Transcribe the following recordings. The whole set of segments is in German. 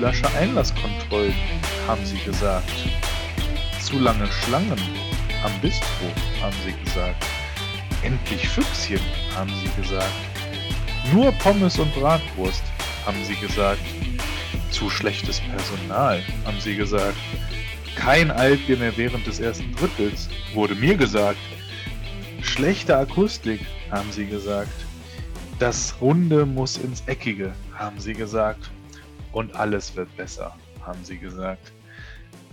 Lasche Einlasskontrollen, haben sie gesagt. Zu lange Schlangen am Bistro, haben sie gesagt. Endlich Füchschen, haben sie gesagt. Nur Pommes und Bratwurst, haben sie gesagt. Zu schlechtes Personal, haben sie gesagt. Kein Altbier mehr während des ersten Drittels, wurde mir gesagt. Schlechte Akustik, haben sie gesagt. Das Runde muss ins Eckige, haben sie gesagt. Und alles wird besser, haben sie gesagt.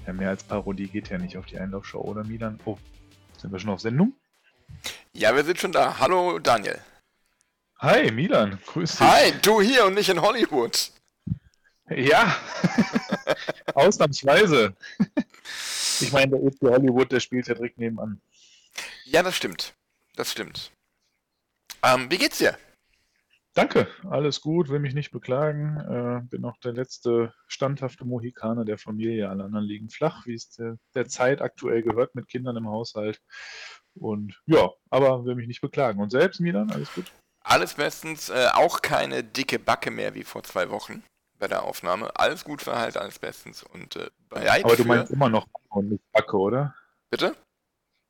Ja, mehr als Parodie geht ja nicht auf die Einlaufshow, oder Milan? Oh, sind wir schon auf Sendung? Ja, wir sind schon da. Hallo Daniel. Hi, Milan, grüß dich. Hi, du hier und nicht in Hollywood. Ja, ausnahmsweise. ich meine, der EFC Hollywood, der spielt ja direkt nebenan. Ja, das stimmt. Das stimmt. Ähm, wie geht's dir? Danke, alles gut, will mich nicht beklagen. Äh, bin noch der letzte standhafte Mohikaner der Familie. Alle anderen liegen flach, wie es der, der Zeit aktuell gehört mit Kindern im Haushalt. Und ja, aber will mich nicht beklagen. Und selbst, Milan, alles gut? Alles bestens. Äh, auch keine dicke Backe mehr wie vor zwei Wochen bei der Aufnahme. Alles gut verheilt, alles bestens. Und äh, bereit Aber du meinst immer noch Wange und nicht Backe, oder? Bitte?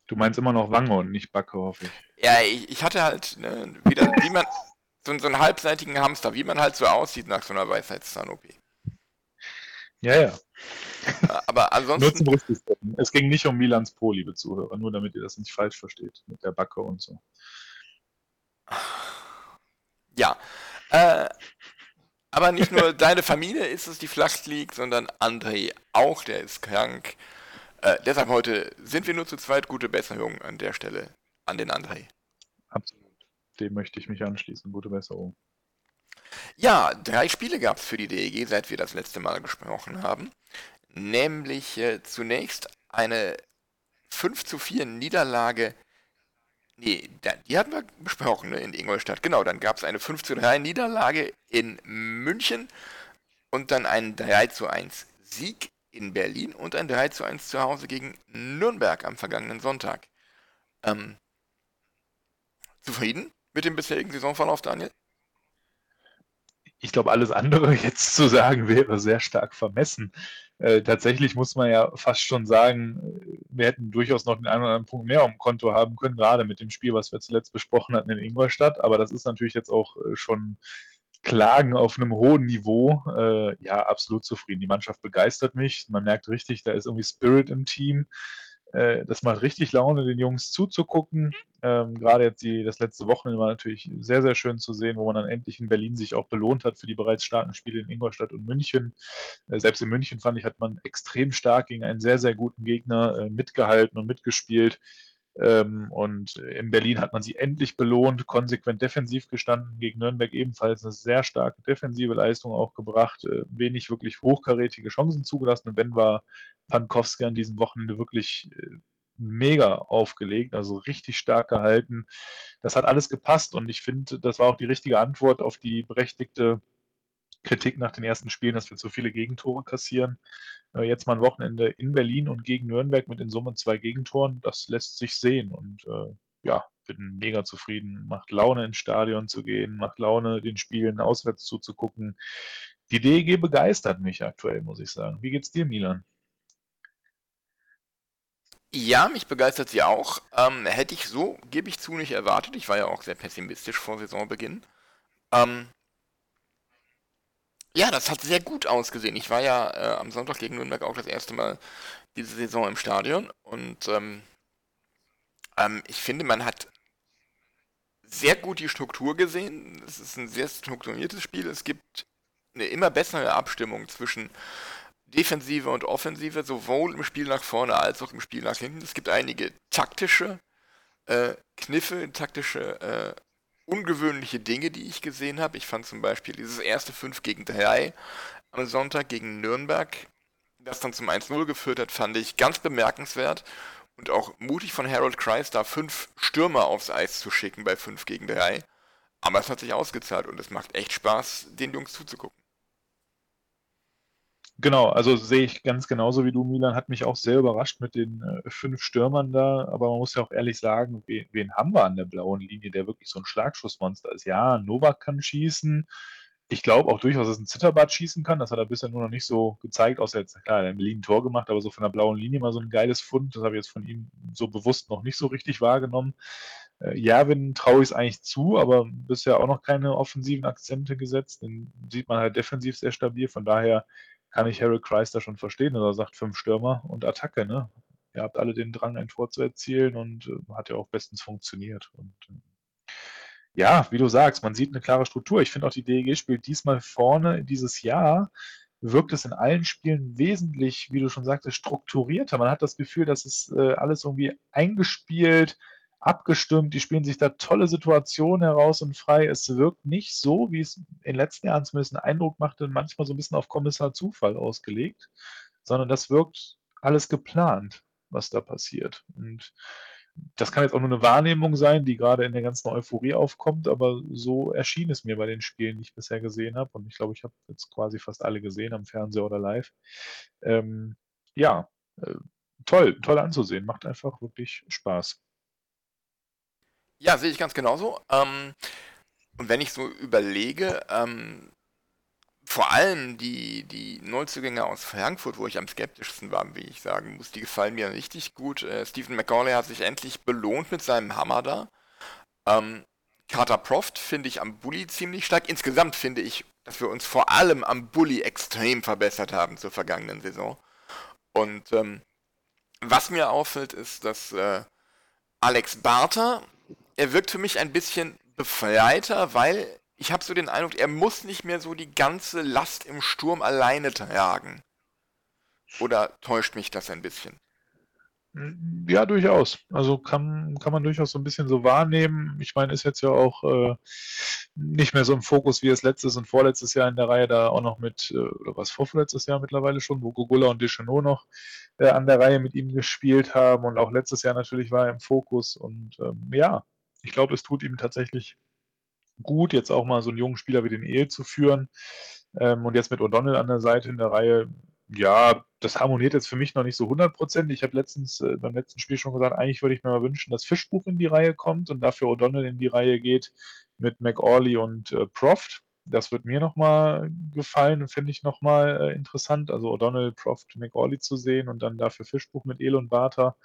Du meinst immer noch Wange und nicht Backe, hoffe ich. Ja, ich, ich hatte halt ne, wieder, wie man, so, so einen halbseitigen Hamster, wie man halt so aussieht nach so einer Weisheitszahn-OP. Ja, ja. Aber Nur ansonsten, zum Richtigstellen. Es ging nicht um Milans Po, liebe Zuhörer, nur damit ihr das nicht falsch versteht mit der Backe und so. ja. Äh, aber nicht nur deine Familie ist es, die flach liegt, sondern André auch, der ist krank. Äh, deshalb heute sind wir nur zu zweit. Gute Besserung an der Stelle an den André. Absolut. Dem möchte ich mich anschließen. Gute Besserung. Ja, drei Spiele gab es für die DEG, seit wir das letzte Mal gesprochen haben. Nämlich äh, zunächst eine 5 zu 4 Niederlage. Nee, die hatten wir besprochen ne, in Ingolstadt. Genau, dann gab es eine 5 zu 3 Niederlage in München und dann einen 3 zu 1 Sieg in Berlin und ein 3 zu 1 zu Hause gegen Nürnberg am vergangenen Sonntag. Ähm, zufrieden mit dem bisherigen Saisonverlauf, Daniel? Ich glaube, alles andere jetzt zu sagen wäre sehr stark vermessen. Äh, tatsächlich muss man ja fast schon sagen, äh, wir hätten durchaus noch den einen oder anderen Punkt mehr auf dem Konto haben können, gerade mit dem Spiel, was wir zuletzt besprochen hatten in Ingolstadt. Aber das ist natürlich jetzt auch äh, schon Klagen auf einem hohen Niveau. Äh, ja, absolut zufrieden. Die Mannschaft begeistert mich. Man merkt richtig, da ist irgendwie Spirit im Team. Äh, das macht richtig Laune, den Jungs zuzugucken. Ähm, gerade jetzt die, das letzte Wochenende war natürlich sehr, sehr schön zu sehen, wo man dann endlich in Berlin sich auch belohnt hat für die bereits starken Spiele in Ingolstadt und München. Äh, selbst in München fand ich, hat man extrem stark gegen einen sehr, sehr guten Gegner äh, mitgehalten und mitgespielt. Ähm, und in Berlin hat man sie endlich belohnt, konsequent defensiv gestanden, gegen Nürnberg ebenfalls eine sehr starke defensive Leistung auch gebracht, äh, wenig wirklich hochkarätige Chancen zugelassen. Und wenn war Pankowski an diesem Wochenende wirklich äh, mega aufgelegt, also richtig stark gehalten. Das hat alles gepasst und ich finde, das war auch die richtige Antwort auf die berechtigte Kritik nach den ersten Spielen, dass wir zu viele Gegentore kassieren. Äh, Jetzt mal ein Wochenende in Berlin und gegen Nürnberg mit in Summe zwei Gegentoren, das lässt sich sehen und äh, ja, bin mega zufrieden. Macht Laune ins Stadion zu gehen, macht Laune, den Spielen auswärts zuzugucken. Die DEG begeistert mich aktuell, muss ich sagen. Wie geht's dir, Milan? Ja, mich begeistert sie auch. Ähm, hätte ich so, gebe ich zu, nicht erwartet. Ich war ja auch sehr pessimistisch vor Saisonbeginn. Ähm, ja, das hat sehr gut ausgesehen. Ich war ja äh, am Sonntag gegen Nürnberg auch das erste Mal diese Saison im Stadion und ähm, ähm, ich finde, man hat sehr gut die Struktur gesehen. Es ist ein sehr strukturiertes Spiel. Es gibt eine immer bessere Abstimmung zwischen Defensive und Offensive, sowohl im Spiel nach vorne als auch im Spiel nach hinten. Es gibt einige taktische äh, Kniffe, taktische äh, ungewöhnliche Dinge, die ich gesehen habe. Ich fand zum Beispiel dieses erste 5 gegen 3 am Sonntag gegen Nürnberg, das dann zum 1-0 geführt hat, fand ich ganz bemerkenswert und auch mutig von Harold Kreis, da fünf Stürmer aufs Eis zu schicken bei 5 gegen 3. Aber es hat sich ausgezahlt und es macht echt Spaß, den Jungs zuzugucken. Genau, also sehe ich ganz genauso wie du, Milan. Hat mich auch sehr überrascht mit den äh, fünf Stürmern da. Aber man muss ja auch ehrlich sagen, wen, wen haben wir an der blauen Linie, der wirklich so ein Schlagschussmonster ist? Ja, Novak kann schießen. Ich glaube auch durchaus, dass ein Zitterbad schießen kann. Das hat er bisher nur noch nicht so gezeigt, außer jetzt, klar, er hat in Berlin ein Tor gemacht, aber so von der blauen Linie mal so ein geiles Fund. Das habe ich jetzt von ihm so bewusst noch nicht so richtig wahrgenommen. Äh, Jervin traue ich es eigentlich zu, aber bisher auch noch keine offensiven Akzente gesetzt. Den sieht man halt defensiv sehr stabil. Von daher kann ich Harold Kreis da schon verstehen, er sagt, fünf Stürmer und Attacke, ne? Ihr habt alle den Drang, ein Tor zu erzielen und äh, hat ja auch bestens funktioniert. Und äh, ja, wie du sagst, man sieht eine klare Struktur. Ich finde auch, die DEG spielt diesmal vorne dieses Jahr wirkt es in allen Spielen wesentlich, wie du schon sagtest, strukturierter. Man hat das Gefühl, dass es äh, alles irgendwie eingespielt, abgestimmt, die spielen sich da tolle Situationen heraus und frei. Es wirkt nicht so, wie es in den letzten Jahren zumindest einen Eindruck machte, manchmal so ein bisschen auf Kommissar Zufall ausgelegt, sondern das wirkt alles geplant, was da passiert. Und das kann jetzt auch nur eine Wahrnehmung sein, die gerade in der ganzen Euphorie aufkommt, aber so erschien es mir bei den Spielen, die ich bisher gesehen habe. Und ich glaube, ich habe jetzt quasi fast alle gesehen am Fernseher oder live. Ähm, ja, äh, toll, toll anzusehen, macht einfach wirklich Spaß. Ja, sehe ich ganz genauso. Ähm, und wenn ich so überlege, ähm, vor allem die, die Neuzugänge aus Frankfurt, wo ich am skeptischsten war, wie ich sagen muss, die gefallen mir richtig gut. Äh, Stephen McCauley hat sich endlich belohnt mit seinem Hammer da. Ähm, Carter Proft finde ich am Bully ziemlich stark. Insgesamt finde ich, dass wir uns vor allem am Bully extrem verbessert haben zur vergangenen Saison. Und ähm, was mir auffällt, ist, dass äh, Alex Barter er wirkt für mich ein bisschen befreiter, weil ich habe so den Eindruck, er muss nicht mehr so die ganze Last im Sturm alleine tragen. Oder täuscht mich das ein bisschen? Ja, durchaus. Also kann, kann man durchaus so ein bisschen so wahrnehmen. Ich meine, ist jetzt ja auch äh, nicht mehr so im Fokus, wie es letztes und vorletztes Jahr in der Reihe da auch noch mit, äh, oder was vorletztes Jahr mittlerweile schon, wo Gugula und Deschenot noch äh, an der Reihe mit ihm gespielt haben und auch letztes Jahr natürlich war er im Fokus und ähm, ja, ich glaube, es tut ihm tatsächlich gut, jetzt auch mal so einen jungen Spieler wie den Ehe zu führen. Ähm, und jetzt mit O'Donnell an der Seite in der Reihe, ja, das harmoniert jetzt für mich noch nicht so 100%. Ich habe letztens äh, beim letzten Spiel schon gesagt, eigentlich würde ich mir mal wünschen, dass Fischbuch in die Reihe kommt und dafür O'Donnell in die Reihe geht mit McAuley und äh, Proft. Das wird mir nochmal gefallen und finde ich nochmal äh, interessant. Also O'Donnell, Proft, McAuley zu sehen und dann dafür Fischbuch mit El und Barter.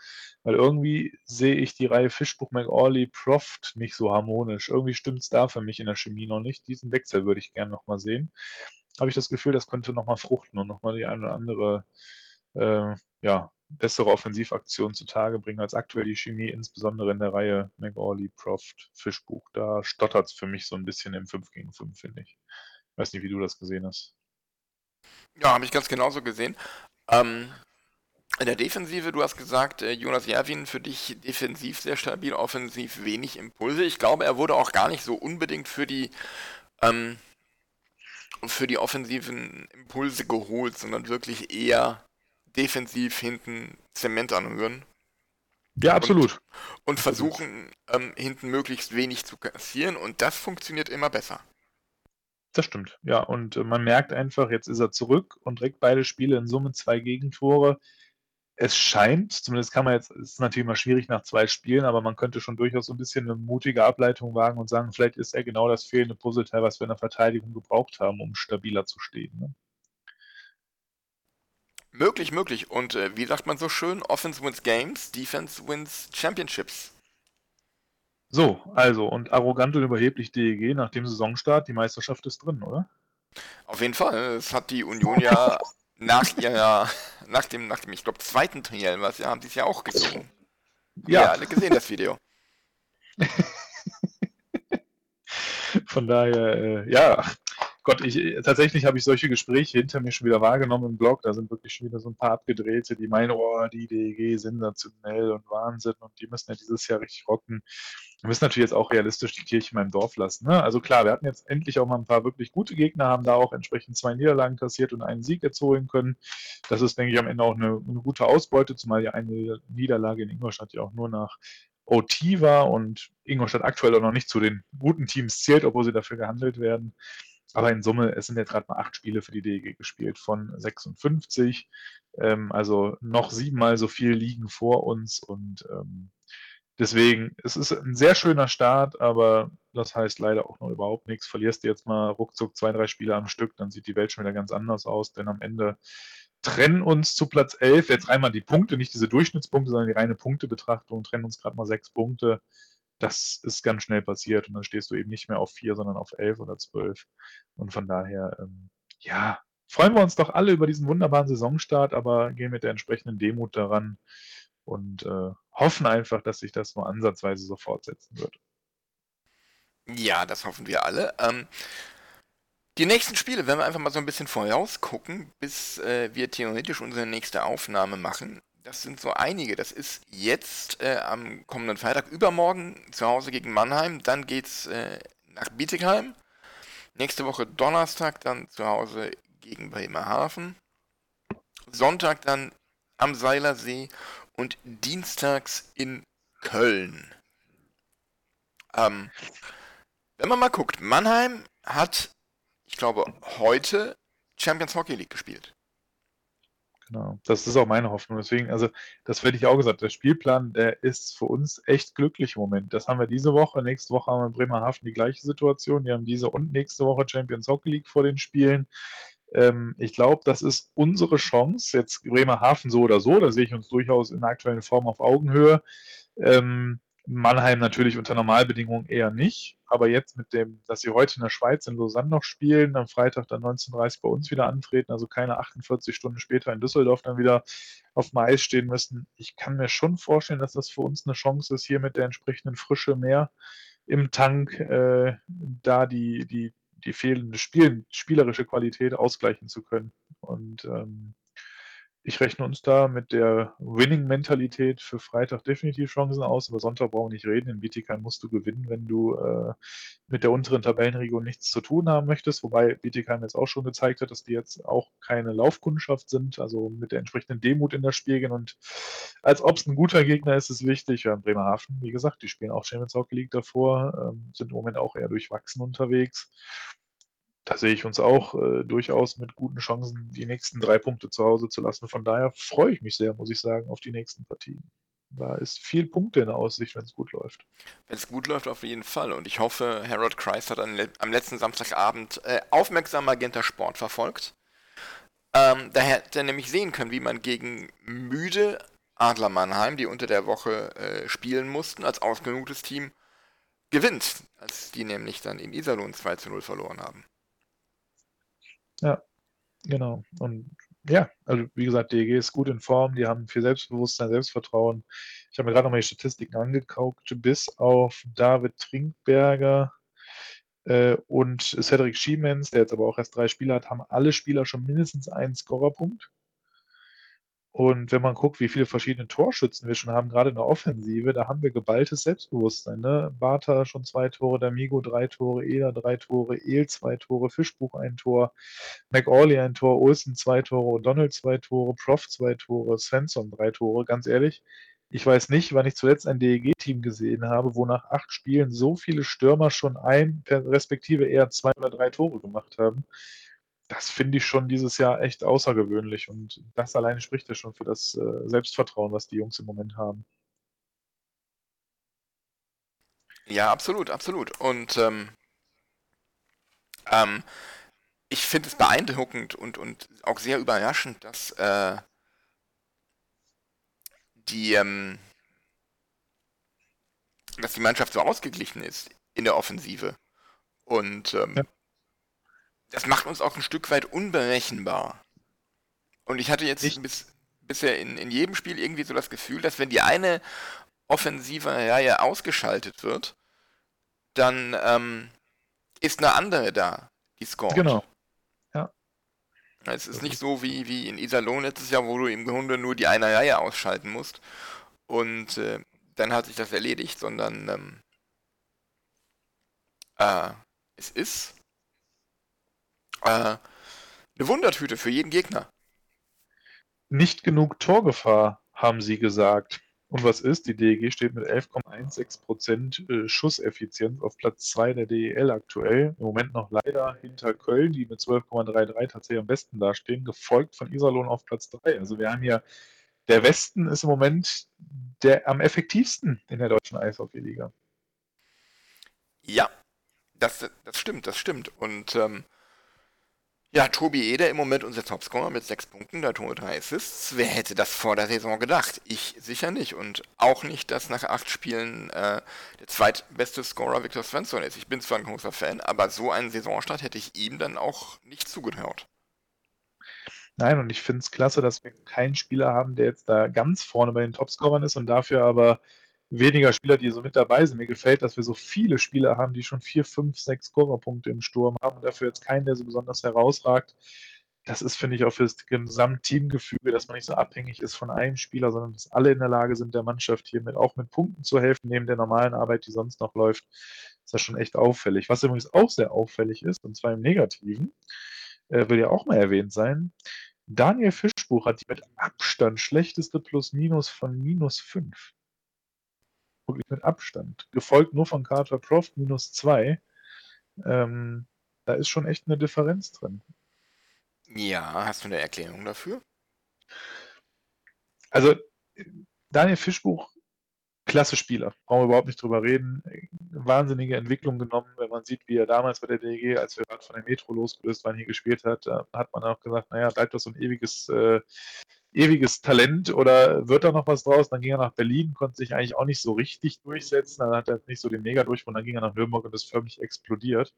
Weil irgendwie sehe ich die Reihe Fischbuch, McAuley, Proft nicht so harmonisch. Irgendwie stimmt es da für mich in der Chemie noch nicht. Diesen Wechsel würde ich gerne nochmal sehen. Habe ich das Gefühl, das könnte nochmal fruchten und nochmal die eine oder andere äh, ja, bessere Offensivaktion zutage bringen als aktuell die Chemie, insbesondere in der Reihe McAuley, Proft, Fischbuch. Da stottert es für mich so ein bisschen im 5 gegen 5, finde ich. Ich weiß nicht, wie du das gesehen hast. Ja, habe ich ganz genauso gesehen. Ähm, in der Defensive, du hast gesagt, äh, Jonas Jerwin für dich defensiv sehr stabil, offensiv wenig Impulse. Ich glaube, er wurde auch gar nicht so unbedingt für die ähm, für die offensiven Impulse geholt, sondern wirklich eher defensiv hinten Zement anrühren. Ja, absolut. Und, und versuchen, ähm, hinten möglichst wenig zu kassieren und das funktioniert immer besser. Das stimmt, ja. Und äh, man merkt einfach, jetzt ist er zurück und direkt beide Spiele in Summe zwei Gegentore. Es scheint, zumindest kann man jetzt, es ist natürlich immer schwierig nach zwei Spielen, aber man könnte schon durchaus so ein bisschen eine mutige Ableitung wagen und sagen, vielleicht ist er genau das fehlende Puzzleteil, was wir in der Verteidigung gebraucht haben, um stabiler zu stehen. Ne? Möglich, möglich. Und äh, wie sagt man so schön? Offense wins Games, Defense wins Championships. So, also, und arrogant und überheblich DEG nach dem Saisonstart, die Meisterschaft ist drin, oder? Auf jeden Fall. Es hat die Union ja nach ihrer, nach dem, nach dem, ich glaube, zweiten Triell, was ja, haben sie es ja auch gesungen. Ja. ja, alle gesehen, das Video. Von daher, äh, ja, Gott, ich, tatsächlich habe ich solche Gespräche hinter mir schon wieder wahrgenommen im Blog. Da sind wirklich schon wieder so ein paar Abgedrehte, die meinen, oh, die DEG sensationell und Wahnsinn und die müssen ja dieses Jahr richtig rocken. Wir müssen natürlich jetzt auch realistisch die Kirche in meinem Dorf lassen. Ne? Also klar, wir hatten jetzt endlich auch mal ein paar wirklich gute Gegner, haben da auch entsprechend zwei Niederlagen kassiert und einen Sieg jetzt holen können. Das ist, denke ich, am Ende auch eine, eine gute Ausbeute, zumal ja eine Niederlage in Ingolstadt ja auch nur nach OT war und Ingolstadt aktuell auch noch nicht zu den guten Teams zählt, obwohl sie dafür gehandelt werden. Aber in Summe, es sind jetzt gerade mal acht Spiele für die DEG gespielt von 56. Ähm, also noch siebenmal so viel liegen vor uns und ähm, deswegen, es ist ein sehr schöner Start, aber das heißt leider auch noch überhaupt nichts. Verlierst du jetzt mal ruckzuck zwei, drei Spiele am Stück, dann sieht die Welt schon wieder ganz anders aus, denn am Ende trennen uns zu Platz 11 jetzt einmal die Punkte, nicht diese Durchschnittspunkte, sondern die reine Punktebetrachtung, trennen uns gerade mal sechs Punkte das ist ganz schnell passiert und dann stehst du eben nicht mehr auf vier, sondern auf elf oder zwölf. Und von daher, ähm, ja, freuen wir uns doch alle über diesen wunderbaren Saisonstart, aber gehen mit der entsprechenden Demut daran und äh, hoffen einfach, dass sich das nur ansatzweise so fortsetzen wird. Ja, das hoffen wir alle. Ähm, die nächsten Spiele, wenn wir einfach mal so ein bisschen vorausgucken, bis äh, wir theoretisch unsere nächste Aufnahme machen, das sind so einige. Das ist jetzt äh, am kommenden Freitag, übermorgen zu Hause gegen Mannheim. Dann geht's äh, nach Bietigheim. Nächste Woche Donnerstag dann zu Hause gegen Bremerhaven. Sonntag dann am Seilersee und dienstags in Köln. Ähm, wenn man mal guckt, Mannheim hat, ich glaube, heute Champions Hockey League gespielt. Genau. Das ist auch meine Hoffnung. Deswegen, also, das werde ich auch gesagt. Der Spielplan, der ist für uns echt glücklich im Moment. Das haben wir diese Woche. Nächste Woche haben wir in Bremerhaven die gleiche Situation. Die haben diese und nächste Woche Champions Hockey League vor den Spielen. Ähm, ich glaube, das ist unsere Chance. Jetzt Bremerhaven so oder so. Da sehe ich uns durchaus in der aktuellen Form auf Augenhöhe. Ähm, Mannheim natürlich unter Normalbedingungen eher nicht. Aber jetzt mit dem, dass sie heute in der Schweiz in Lausanne noch spielen, am Freitag dann 19.30 bei uns wieder antreten, also keine 48 Stunden später in Düsseldorf dann wieder auf dem Eis stehen müssen. Ich kann mir schon vorstellen, dass das für uns eine Chance ist, hier mit der entsprechenden Frische mehr im Tank äh, da die, die, die fehlende Spiel, spielerische Qualität ausgleichen zu können. Und ähm, ich rechne uns da mit der Winning-Mentalität für Freitag definitiv Chancen aus, aber Sonntag brauchen wir nicht reden. In Bietigheim musst du gewinnen, wenn du äh, mit der unteren Tabellenregion nichts zu tun haben möchtest, wobei Bietigheim jetzt auch schon gezeigt hat, dass die jetzt auch keine Laufkundschaft sind, also mit der entsprechenden Demut in das Spiel gehen und als ob es ein guter Gegner ist, ist wichtig. Ja, Bremerhaven, wie gesagt, die spielen auch Champions Hockey League davor, ähm, sind im Moment auch eher durchwachsen unterwegs da sehe ich uns auch äh, durchaus mit guten Chancen, die nächsten drei Punkte zu Hause zu lassen. Von daher freue ich mich sehr, muss ich sagen, auf die nächsten Partien. Da ist viel Punkte in der Aussicht, wenn es gut läuft. Wenn es gut läuft, auf jeden Fall. Und ich hoffe, Harold Kreis hat am, am letzten Samstagabend äh, aufmerksam Magenta Sport verfolgt. Ähm, da hätte er nämlich sehen können, wie man gegen müde Adler Mannheim, die unter der Woche äh, spielen mussten, als ausgenutztes Team gewinnt, als die nämlich dann in Iserlohn 2 zu 0 verloren haben. Ja, genau. Und ja, also wie gesagt, DEG ist gut in Form, die haben viel Selbstbewusstsein, Selbstvertrauen. Ich habe mir gerade nochmal die Statistiken angeguckt, bis auf David Trinkberger äh, und Cedric Schiemens, der jetzt aber auch erst drei Spieler hat, haben alle Spieler schon mindestens einen Scorerpunkt. Und wenn man guckt, wie viele verschiedene Torschützen wir schon haben, gerade in der Offensive, da haben wir geballtes Selbstbewusstsein. Ne? Bartha schon zwei Tore, D'Amigo drei Tore, Eder drei Tore, El zwei Tore, Fischbuch ein Tor, McAuley ein Tor, Olsen zwei Tore, O'Donnell zwei Tore, Prof zwei Tore, Svensson drei Tore. Ganz ehrlich, ich weiß nicht, wann ich zuletzt ein DEG-Team gesehen habe, wo nach acht Spielen so viele Stürmer schon ein, respektive eher zwei oder drei Tore gemacht haben das finde ich schon dieses Jahr echt außergewöhnlich und das alleine spricht ja schon für das äh, Selbstvertrauen, was die Jungs im Moment haben. Ja, absolut, absolut. Und ähm, ähm, ich finde es beeindruckend und, und auch sehr überraschend, dass äh, die ähm, dass die Mannschaft so ausgeglichen ist in der Offensive. Und ähm, ja das macht uns auch ein Stück weit unberechenbar. Und ich hatte jetzt bis, bisher in, in jedem Spiel irgendwie so das Gefühl, dass wenn die eine offensive Reihe ausgeschaltet wird, dann ähm, ist eine andere da, die scored. Genau. Es ist nicht so wie, wie in Iserlohn letztes Jahr, wo du im Grunde nur die eine Reihe ausschalten musst. Und äh, dann hat sich das erledigt, sondern ähm, äh, es ist äh, eine Wundertüte für jeden Gegner. Nicht genug Torgefahr, haben sie gesagt. Und was ist? Die DEG steht mit 11,16% äh, Schusseffizienz auf Platz 2 der DEL aktuell. Im Moment noch leider hinter Köln, die mit 12,33 tatsächlich am besten dastehen, gefolgt von Iserlohn auf Platz 3. Also wir haben hier, der Westen ist im Moment der am effektivsten in der deutschen Eishockey-Liga. Ja, das, das stimmt, das stimmt. Und ähm, ja, Tobi Eder im Moment unser Topscorer mit sechs Punkten, der Tore drei Assists. Wer hätte das vor der Saison gedacht? Ich sicher nicht. Und auch nicht, dass nach acht Spielen äh, der zweitbeste Scorer Victor Svensson ist. Ich bin zwar ein großer Fan, aber so einen Saisonstart hätte ich ihm dann auch nicht zugetraut. Nein, und ich finde es klasse, dass wir keinen Spieler haben, der jetzt da ganz vorne bei den Topscorern ist und dafür aber weniger Spieler, die so mit dabei sind. Mir gefällt, dass wir so viele Spieler haben, die schon vier, fünf, sechs Scorerpunkte im Sturm haben und dafür jetzt keinen, der so besonders herausragt. Das ist, finde ich, auch für das Gesamtteamgefüge, dass man nicht so abhängig ist von einem Spieler, sondern dass alle in der Lage sind, der Mannschaft hier mit, auch mit Punkten zu helfen, neben der normalen Arbeit, die sonst noch läuft. Ist das schon echt auffällig. Was übrigens auch sehr auffällig ist, und zwar im Negativen, äh, will ja auch mal erwähnt sein, Daniel Fischbuch hat die mit Abstand schlechteste Plus-Minus von minus 5 wirklich mit Abstand. Gefolgt nur von Carter Croft minus 2. Ähm, da ist schon echt eine Differenz drin. Ja, hast du eine Erklärung dafür? Also, Daniel Fischbuch, klasse Spieler. Brauchen wir überhaupt nicht drüber reden. Wahnsinnige Entwicklung genommen, wenn man sieht, wie er damals bei der DG, als wir gerade von der Metro losgelöst waren, hier gespielt hat, hat man auch gesagt, naja, bleibt das so ein ewiges äh, ewiges Talent oder wird da noch was draus? Dann ging er nach Berlin, konnte sich eigentlich auch nicht so richtig durchsetzen. Dann hat er nicht so den Mega-Durchbruch. Dann ging er nach Nürnberg und ist förmlich explodiert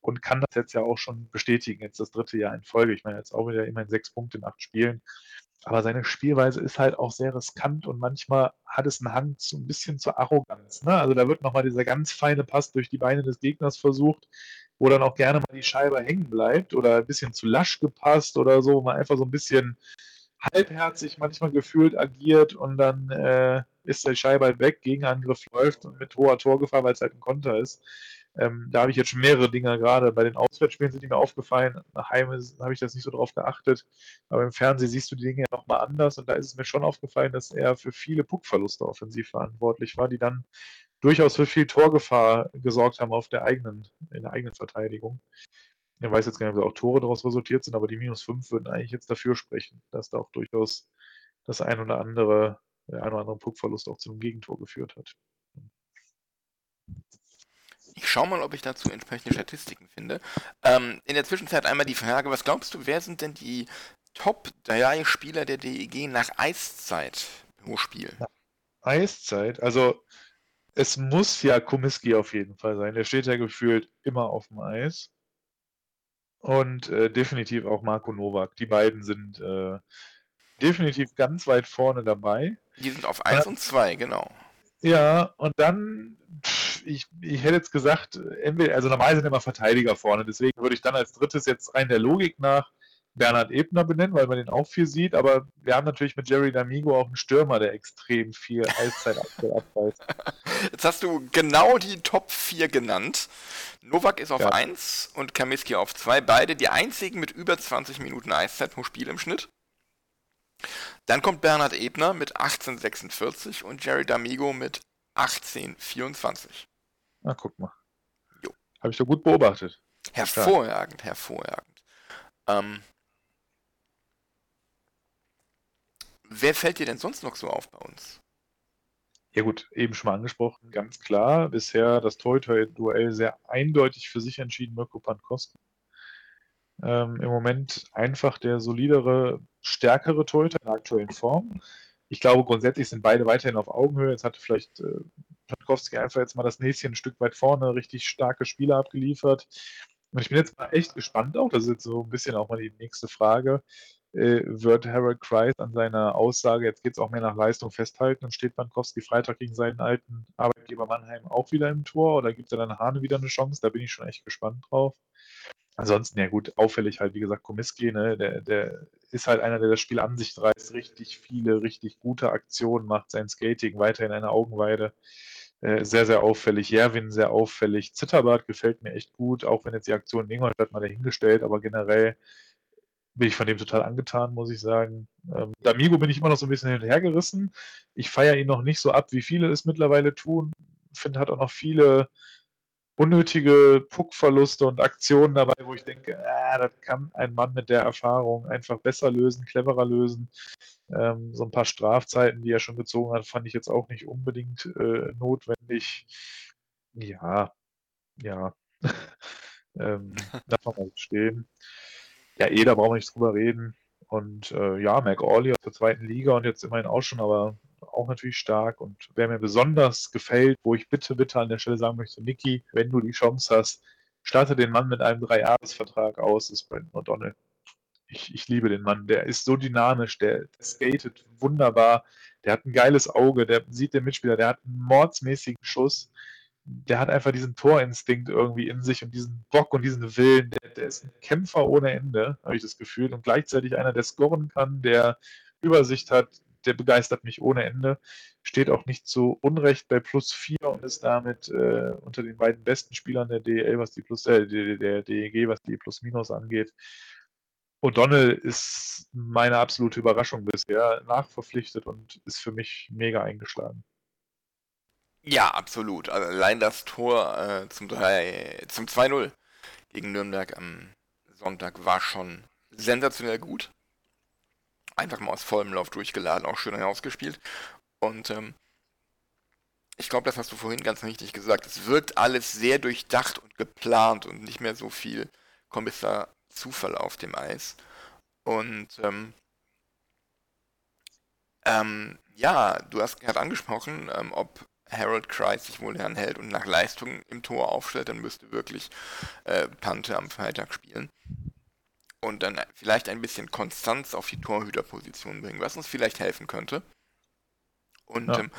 und kann das jetzt ja auch schon bestätigen. Jetzt das dritte Jahr in Folge. Ich meine, jetzt auch wieder immerhin sechs Punkte in acht Spielen. Aber seine Spielweise ist halt auch sehr riskant und manchmal hat es einen Hang zu ein bisschen zur Arroganz. Ne? Also da wird nochmal dieser ganz feine Pass durch die Beine des Gegners versucht, wo dann auch gerne mal die Scheibe hängen bleibt oder ein bisschen zu lasch gepasst oder so, man einfach so ein bisschen halbherzig manchmal gefühlt agiert und dann äh, ist der Scheibe halt weg, Gegenangriff läuft und mit hoher Torgefahr, weil es halt ein Konter ist. Ähm, da habe ich jetzt schon mehrere Dinge gerade. Bei den Auswärtsspielen sind die mir aufgefallen. Nach Heim habe ich das nicht so drauf geachtet. Aber im Fernsehen siehst du die Dinge ja nochmal anders. Und da ist es mir schon aufgefallen, dass er für viele Puckverluste offensiv verantwortlich war, die dann durchaus für viel Torgefahr gesorgt haben auf der eigenen, in der eigenen Verteidigung. Ich weiß jetzt gar nicht, ob da auch Tore daraus resultiert sind, aber die minus 5 würden eigentlich jetzt dafür sprechen, dass da auch durchaus das ein oder andere, der ein oder andere Puckverlust auch zu einem Gegentor geführt hat. Ich schaue mal, ob ich dazu entsprechende Statistiken finde. Ähm, in der Zwischenzeit einmal die Frage, was glaubst du, wer sind denn die Top 3 Spieler der DEG nach Eiszeit pro Spiel? Eiszeit? Also es muss ja Komiski auf jeden Fall sein. Der steht ja gefühlt immer auf dem Eis. Und äh, definitiv auch Marco Novak. Die beiden sind äh, definitiv ganz weit vorne dabei. Die sind auf 1 und 2, genau. Ja, und dann, ich, ich hätte jetzt gesagt, entweder, also normal sind immer Verteidiger vorne, deswegen würde ich dann als drittes jetzt rein der Logik nach Bernhard Ebner benennen, weil man den auch viel sieht, aber wir haben natürlich mit Jerry D'Amigo auch einen Stürmer, der extrem viel Eiszeit abweist. Jetzt hast du genau die Top 4 genannt. Novak ist auf ja. 1 und Kamiski auf 2, beide die einzigen mit über 20 Minuten Eiszeit pro Spiel im Schnitt. Dann kommt Bernhard Ebner mit 18,46 und Jerry D'Amigo mit 18,24. Na, guck mal. Habe ich doch gut beobachtet. Hervorragend, hervorragend. Ähm, Wer fällt dir denn sonst noch so auf bei uns? Ja gut, eben schon mal angesprochen, ganz klar, bisher das Torhüter-Duell sehr eindeutig für sich entschieden, Mirko Pankowski. Ähm, Im Moment einfach der solidere, stärkere Torhüter in der aktuellen Form. Ich glaube, grundsätzlich sind beide weiterhin auf Augenhöhe. Jetzt hatte vielleicht äh, Pankowski einfach jetzt mal das Näschen ein Stück weit vorne, richtig starke Spiele abgeliefert. Und ich bin jetzt mal echt gespannt auch, das ist jetzt so ein bisschen auch mal die nächste Frage, äh, wird Harold Kreis an seiner Aussage, jetzt geht es auch mehr nach Leistung festhalten und steht Bankowski Freitag gegen seinen alten Arbeitgeber Mannheim auch wieder im Tor oder gibt er dann Hane wieder eine Chance? Da bin ich schon echt gespannt drauf. ansonsten, ja gut, auffällig halt, wie gesagt, Komiski, ne, der, der ist halt einer, der das Spiel an sich reißt, richtig viele, richtig gute Aktionen macht, sein Skating weiterhin eine Augenweide. Äh, sehr, sehr auffällig. Jerwin sehr auffällig. Zitterbart gefällt mir echt gut, auch wenn jetzt die Aktion in Ingolstadt mal dahingestellt, aber generell bin ich von dem total angetan, muss ich sagen. Ähm, D'Amigo bin ich immer noch so ein bisschen hinterhergerissen. Ich feiere ihn noch nicht so ab, wie viele es mittlerweile tun. Finde, hat auch noch viele unnötige Puckverluste und Aktionen dabei, wo ich denke, ah, das kann ein Mann mit der Erfahrung einfach besser lösen, cleverer lösen. Ähm, so ein paar Strafzeiten, die er schon gezogen hat, fand ich jetzt auch nicht unbedingt äh, notwendig. Ja, ja. ähm, darf man mal stehen. Ja, eh, da brauchen wir nicht drüber reden. Und äh, ja, McAuley aus der zweiten Liga und jetzt immerhin auch schon, aber auch natürlich stark. Und wer mir besonders gefällt, wo ich bitte, bitte an der Stelle sagen möchte, Niki, wenn du die Chance hast, starte den Mann mit einem Dreijahresvertrag aus, ist Brandon O'Donnell. Ich, ich liebe den Mann, der ist so dynamisch, der, der skatet wunderbar, der hat ein geiles Auge, der sieht den Mitspieler, der hat einen mordsmäßigen Schuss der hat einfach diesen Torinstinkt irgendwie in sich und diesen Bock und diesen Willen. Der, der ist ein Kämpfer ohne Ende, habe ich das Gefühl. Und gleichzeitig einer, der scoren kann, der Übersicht hat, der begeistert mich ohne Ende. Steht auch nicht zu Unrecht bei plus 4 und ist damit äh, unter den beiden besten Spielern der DL, was die plus, äh, der, DEG, was die Plus-Minus angeht. O'Donnell ist meine absolute Überraschung bisher, nachverpflichtet und ist für mich mega eingeschlagen. Ja, absolut. Also allein das Tor äh, zum 3, zum 2-0 gegen Nürnberg am Sonntag war schon sensationell gut. Einfach mal aus vollem Lauf durchgeladen, auch schön herausgespielt. Und ähm, ich glaube, das hast du vorhin ganz richtig gesagt. Es wirkt alles sehr durchdacht und geplant und nicht mehr so viel Kommissar Zufall auf dem Eis. Und ähm, ähm, ja, du hast gerade angesprochen, ähm, ob Harold Kreis sich wohl hält und nach Leistung im Tor aufstellt, dann müsste wirklich äh, Pante am Freitag spielen. Und dann vielleicht ein bisschen Konstanz auf die Torhüterposition bringen, was uns vielleicht helfen könnte. Und ja. ähm,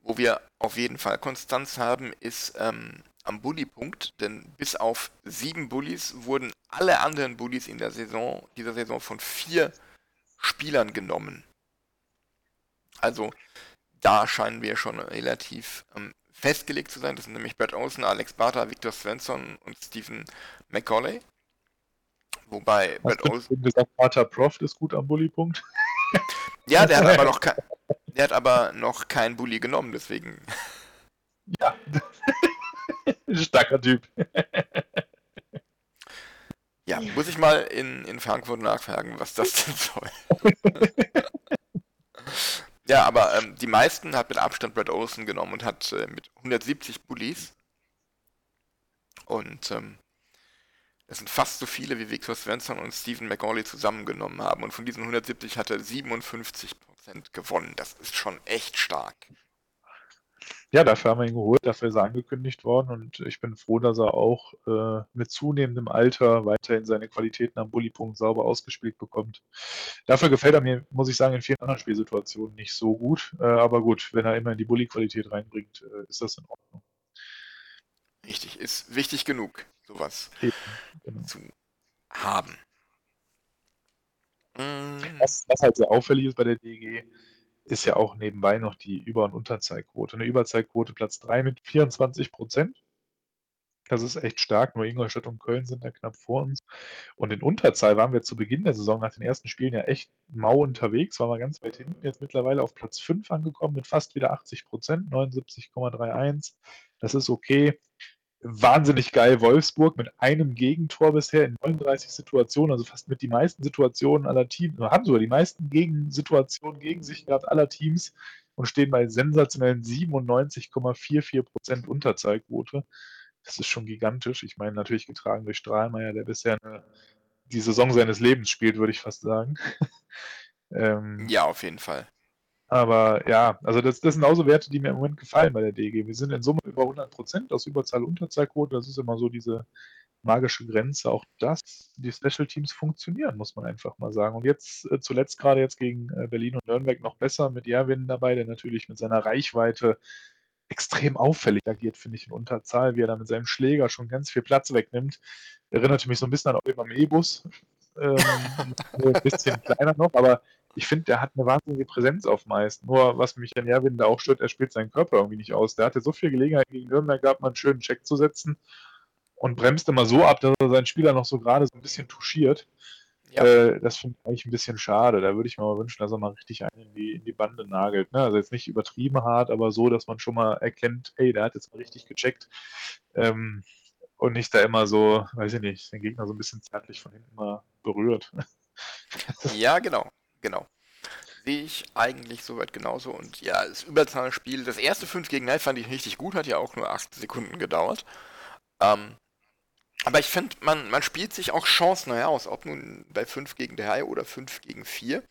wo wir auf jeden Fall Konstanz haben, ist ähm, am Bully-Punkt, denn bis auf sieben Bullies wurden alle anderen Bullies in der Saison, dieser Saison von vier Spielern genommen. Also da scheinen wir schon relativ ähm, festgelegt zu sein. Das sind nämlich Brad Olsen, Alex Barter, Victor Svensson und Stephen McCauley. Wobei Brad Olsen. gesagt, Barter Proft ist gut am Bully-Punkt. Ja, der hat aber noch kein, der hat aber noch keinen Bully genommen, deswegen. Ja. Starker Typ. Ja, muss ich mal in, in Frankfurt nachfragen, was das denn soll. Ja, aber ähm, die meisten hat mit Abstand Brad Olsen genommen und hat äh, mit 170 Bullies. Und ähm, das sind fast so viele, wie Victor Svensson und Stephen McAuley zusammengenommen haben. Und von diesen 170 hat er 57% gewonnen. Das ist schon echt stark. Ja, dafür haben wir ihn geholt, dafür ist er angekündigt worden und ich bin froh, dass er auch äh, mit zunehmendem Alter weiterhin seine Qualitäten am Bullypunkt sauber ausgespielt bekommt. Dafür gefällt er mir, muss ich sagen, in vielen anderen Spielsituationen nicht so gut. Äh, aber gut, wenn er immer in die Bully-Qualität reinbringt, äh, ist das in Ordnung. Richtig, ist wichtig genug, sowas genau. zu haben. Was, was halt sehr auffällig ist bei der DG, ist ja auch nebenbei noch die Über- und Unterzahlquote. Eine Überzahlquote Platz 3 mit 24 Prozent. Das ist echt stark. Nur Ingolstadt und Köln sind da knapp vor uns. Und in Unterzahl waren wir zu Beginn der Saison nach den ersten Spielen ja echt mau unterwegs, waren wir ganz weit hinten. Jetzt mittlerweile auf Platz 5 angekommen mit fast wieder 80 Prozent, 79,31. Das ist okay wahnsinnig geil Wolfsburg mit einem Gegentor bisher in 39 Situationen, also fast mit die meisten Situationen aller Teams, haben sogar die meisten Gegensituationen gegen sich gehabt aller Teams und stehen bei sensationellen 97,44% Unterzahlquote. Das ist schon gigantisch. Ich meine, natürlich getragen durch Strahlmeier, der bisher eine, die Saison seines Lebens spielt, würde ich fast sagen. ähm, ja, auf jeden Fall. Aber ja, also das, das sind auch so Werte, die mir im Moment gefallen bei der DG. Wir sind in Summe über 100% aus Überzahl-Unterzahlquote. Das ist immer so diese magische Grenze. Auch das, die Special Teams funktionieren, muss man einfach mal sagen. Und jetzt äh, zuletzt gerade jetzt gegen äh, Berlin und Nürnberg noch besser mit Jerwin dabei, der natürlich mit seiner Reichweite extrem auffällig agiert, finde ich, in Unterzahl, wie er da mit seinem Schläger schon ganz viel Platz wegnimmt. Erinnerte mich so ein bisschen an Oliver Mebus. Ähm, ein bisschen kleiner noch, aber ich finde, der hat eine wahnsinnige Präsenz auf meist. Nur, was mich an Jerwin da auch stört, er spielt seinen Körper irgendwie nicht aus. Der hatte so viel Gelegenheit gegen Nürnberg gehabt, mal einen schönen Check zu setzen und bremst immer so ab, dass er seinen Spieler noch so gerade so ein bisschen touchiert. Ja. Äh, das finde ich eigentlich ein bisschen schade. Da würde ich mir mal wünschen, dass er mal richtig einen in die, in die Bande nagelt. Ne? Also jetzt nicht übertrieben hart, aber so, dass man schon mal erkennt, hey, der hat jetzt mal richtig gecheckt. Ähm, und nicht da immer so, weiß ich nicht, den Gegner so ein bisschen zärtlich von hinten mal berührt. ja, genau, genau. Sehe ich eigentlich soweit genauso. Und ja, das Überzahlspiel, das erste 5 gegen 9 fand ich richtig gut, hat ja auch nur 8 Sekunden gedauert. Ähm, aber ich finde, man, man spielt sich auch Chancen aus, ob nun bei 5 gegen 3 oder 5 gegen 4.